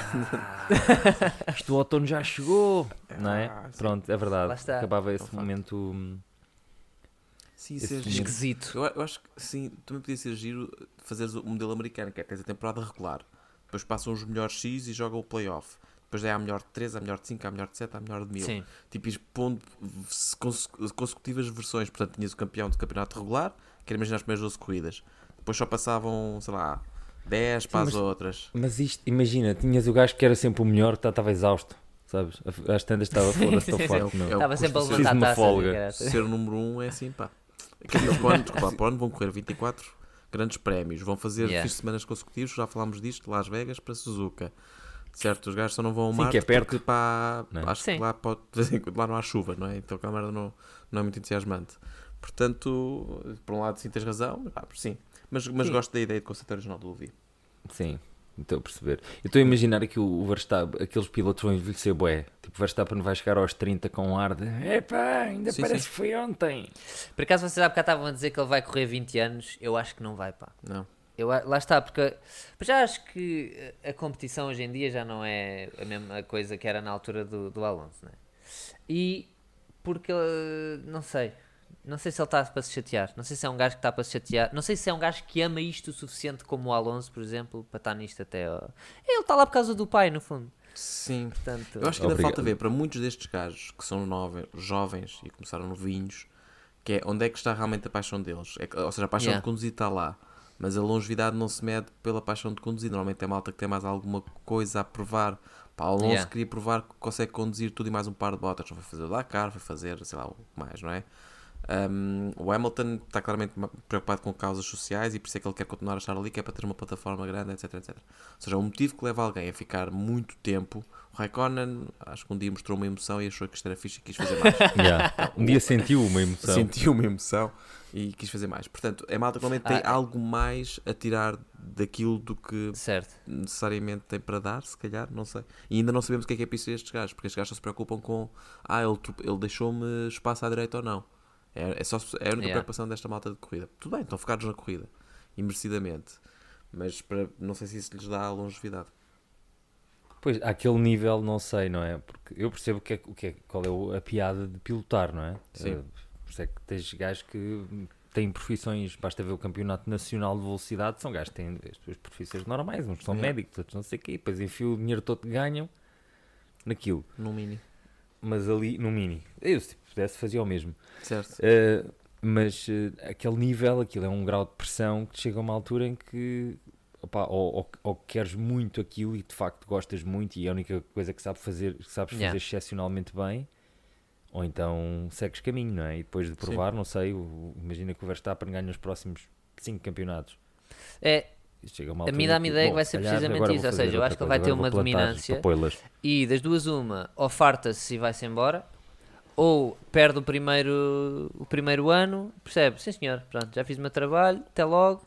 [laughs] Isto o outono já chegou, não é? Ah, sim. Pronto, é verdade. Acabava esse facto. momento. sim, Esse é momento. Esquisito. Eu, eu acho que sim, também podia ser giro fazeres o modelo americano, que é tens a temporada regular, depois passam os melhores X e jogam o playoff. Depois é a melhor de 3, a melhor de 5, a melhor de 7, a melhor de 1000. Sim. Tipo, ires pondo se- conse- consecutivas versões. Portanto, tinhas o campeão do campeonato regular, que era imaginar as primeiras 12 corridas. Depois só passavam, sei lá, 10 para as mas- outras. Mas isto, imagina, tinhas o gajo que era sempre o melhor, estava exausto, sabes? Às tantas estava fora, estou forte, É não. o Estava sempre a levantar ser- uma folga. Ser o número 1 um é assim, pá. Aqui no plano, desculpa, para o ano vão correr 24 grandes prémios. Vão fazer Yeah. fins de semana consecutivos, já falámos disto, Las Vegas para Suzuka. Certo, os gajos só não vão ao Sim, mar que é perto. porque pá, Não é? acho Sim. que lá, pode, quando lá não há chuva, não é? Então aquela merda não, não é muito entusiasmante. Portanto, por um lado sim tens razão, mas, pá, sim. Mas, mas Sim. gosto da ideia de conceito original do Levi. Sim, estou a perceber. Eu estou a imaginar que o Verstappen, aqueles pilotos vão envelhecer bué. Tipo, o Verstappen vai chegar aos 30 com um ar de epá, ainda Sim, parece sim. que foi ontem. Por acaso vocês há bocado estavam a dizer que ele vai correr 20 anos? Eu acho que não vai, pá. Não. Eu, lá está, porque já acho que a a competição hoje em dia já não é a mesma coisa que era na altura do, do Alonso, né? E porque eh, não sei, não sei se ele está para se chatear, não sei se é um gajo que está para se chatear, não sei se é um gajo que ama isto o suficiente como o Alonso, por exemplo, para estar nisto até. ao- Ele está lá por causa do pai, no fundo. Sim. Portanto, Eu acho que ainda Obrigado. falta ver para muitos destes gajos que são nove, jovens e começaram novinhos, que é onde é que está realmente a paixão deles. É ou seja, a paixão Yeah. de conduzir está lá. Mas a longevidade não se mede pela paixão de conduzir. Normalmente é malta que tem mais alguma coisa a provar. Pá, o Alonso Yeah. queria provar que consegue conduzir tudo e mais um par de botas. Não foi fazer o Dakar, foi fazer, sei lá, o que mais, não é? Um, o Hamilton está claramente preocupado com causas sociais e por isso é que ele quer continuar a estar ali, que é para ter uma plataforma grande, etc, etc. Ou seja, o motivo que leva alguém a ficar muito tempo. O Raikkonen, acho que um dia mostrou uma emoção e achou que isto era fixe e quis fazer mais. [laughs] Yeah. Um dia sentiu uma emoção. Sentiu uma emoção e quis fazer mais. Portanto, é malta que realmente tem Ah, algo mais a tirar daquilo do que certo. necessariamente tem para dar, se calhar, não sei. E ainda não sabemos o que é que é preciso estes gajos, porque estes gajos só se preocupam com ah, ele, ele deixou-me espaço à direita ou não. É, é, só, é a única Yeah. preocupação desta malta de corrida. Tudo bem, estão focados na corrida, e merecidamente. Mas para, não sei se isso lhes dá longevidade. Pois, àquele nível não sei, não é? Porque eu percebo que é, o que é, qual é a piada de pilotar, não é? Sim. Eh, por isso é que tens gajos que têm profissões, basta ver o campeonato nacional de velocidade, são gajos que têm as suas profissões normais, uns são Yeah. médicos, outros não sei o quê, depois enfiam o dinheiro todo que ganham naquilo. No mini. Mas ali, no mini, eu se pudesse fazia o mesmo. Certo. Uh, mas uh, aquele nível, aquilo é um grau de pressão que chega a uma altura em que opá, ou, ou- ou queres muito aquilo e de facto gostas muito e é a única coisa que, sabe fazer, que sabes fazer Yeah. excepcionalmente bem, ou então segues caminho, não é? E depois de provar, não sei, o- imagina que o Verstappen ganha os próximos 5 campeonatos. É, chega a uma A mim dá-me ideia que vai se ser precisamente isso, ou seja, eu acho que ele vai ter uma dominância. papoilas. E das duas, uma, ou farta-se e vai-se embora, ou perde o primeiro, o primeiro ano, percebe? Sim senhor, pronto, já fiz o meu trabalho, até logo.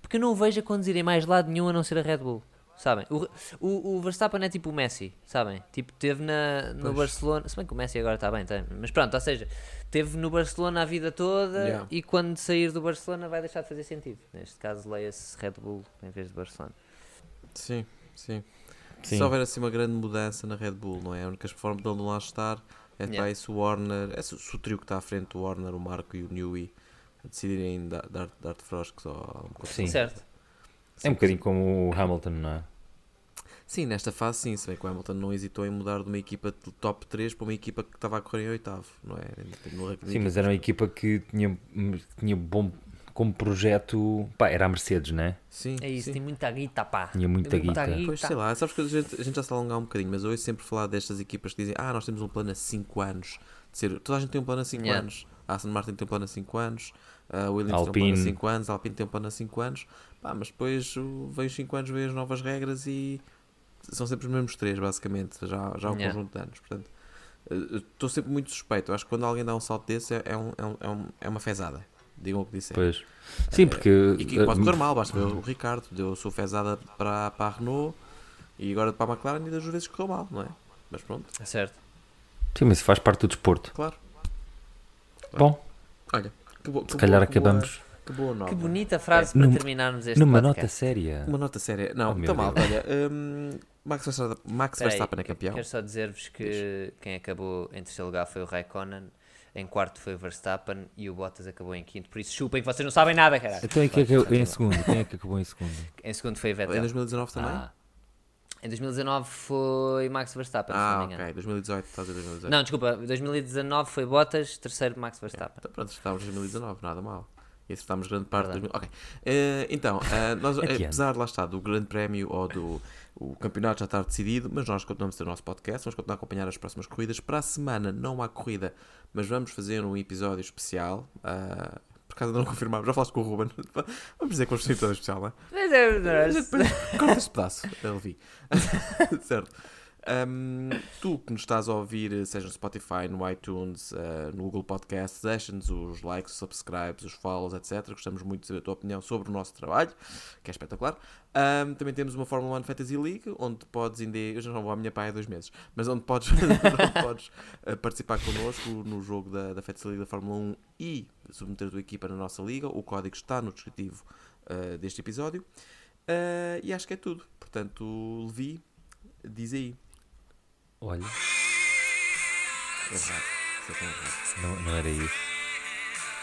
Porque eu não o vejo a conduzir em mais lado nenhum a não ser a Red Bull, sabem? O, o, o Verstappen é tipo o Messi, sabem? Tipo, teve na, no Pois. Barcelona, se bem que o Messi agora está bem, tem, mas pronto, ou seja, teve no Barcelona a vida toda Yeah. e quando sair do Barcelona vai deixar de fazer sentido. Neste caso, leia-se Red Bull em vez de Barcelona. Sim, sim. Sim. Se houver assim uma grande mudança na Red Bull, não é? A única forma dele não lá estar é Yeah. yeah. esse o Warner, é se, se o trio que está à frente, o Warner, o Marco e o Newey, decidirem dar, dar, dar frosques ou alguma coisa Sim. Certo. É um bocadinho como o Hamilton, não é? Sim, nesta fase sim, se bem que o Hamilton não hesitou em mudar de uma equipa de top 3 para uma equipa que estava a correr em oitavo, não é? Ranking de Sim, mas era uma equipa que tinha, tinha bom como projeto. Pá, era a Mercedes, não é? Sim, É isso, sim. tem muita guita, pá. Tinha muita Tem guita. Pois sei lá, sabes que a gente, a gente já se alongar um bocadinho, mas eu ouço sempre falar destas equipas que dizem ah, nós temos um plano a 5 anos de ser. Toda a gente tem um plano a 5 Yeah. anos. A Aston Martin tem um plano a 5 anos, a Williams tem um Alpine. plano a 5 anos, a Alpine tem um plano a 5 anos, pá, mas depois vem os 5 anos, vem as novas regras e são sempre os mesmos 3, basicamente, já, já há um Yeah. conjunto de anos. Portanto, eu estou sempre muito suspeito. Acho que quando alguém dá um salto desse é, é, um, é, um- é, um- é uma fezada. Digam o que disserem. Pois. Sim, porque. E que pode eh, correr mal, basta ver o Ricardo, deu a sua fezada para, para a Renault e agora para a McLaren e das vezes correu mal, não é? Mas pronto, É certo. Sim, mas isso faz parte do desporto. claro. Bom, Olha, que bo- que se calhar boa- que boa- acabamos Que boa nota. Que bonita frase para Numa- terminarmos este numa nota podcast. séria. Uma nota séria. Não, Oh, então mal, olha, hum, Max Verstappen, Max Verstappen é campeão. Quero só dizer-vos que quem acabou em terceiro lugar foi o Raikkonen, em quarto foi o Verstappen e o Bottas acabou em quinto. Por isso chupem que vocês não sabem nada, caralho. Então, quem é que acabou em segundo? Quem é que acabou em segundo? Em segundo foi o Em Vettel. 2019 também? Ah. Em 2019 foi Max Verstappen, se não Ah, me engano. ok. 2018, estás a dizer 2018. Não, desculpa, 2019 foi Bottas, terceiro Max Verstappen. Então, pronto, estávamos em 2019, nada mal. Acertámos grande parte Verdade. 2000. Ok. Eh, então, eh, nós, [laughs] ano? apesar lá está do Grande Prémio ou do o campeonato já estar decidido, mas nós continuamos a ter o nosso podcast, vamos continuar a acompanhar as próximas corridas. Para a semana não há corrida, mas vamos fazer um episódio especial. ah, por causa de não confirmar, já falaste com o Ruben. [laughs] Vamos dizer que vamos fazer um episódio especial, não é? Mas é verdade. Corta este pedaço, Levi. [laughs] certo. Um, tu que nos estás a ouvir, seja no Spotify, no iTunes, uh, no Google Podcast, deixa-nos os likes, os subscribes, os follows, etc. Gostamos muito de saber a tua opinião sobre o nosso trabalho, que é espetacular. Um, também temos uma Fórmula 1 Fantasy League, onde podes ainda. Eu já não vou à minha pai há dois meses, mas onde podes, [laughs] podes uh, participar connosco no jogo da, da Fantasy League da Fórmula 1 e submeter a tua equipa na nossa liga. O código está no descritivo uh, deste episódio. E acho que é tudo. Portanto, Levi, diz aí. Olha, Errado. É errado. não, não era isso.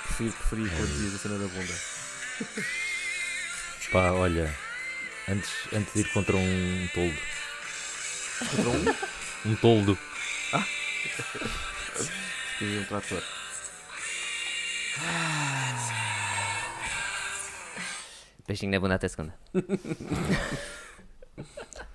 Preferi, preferi quando dizias a cena da bunda. Pá, olha, antes, antes de ir contra um toldo. Contra um? Um toldo. E um trator. Beijinho na bunda até segunda. [laughs]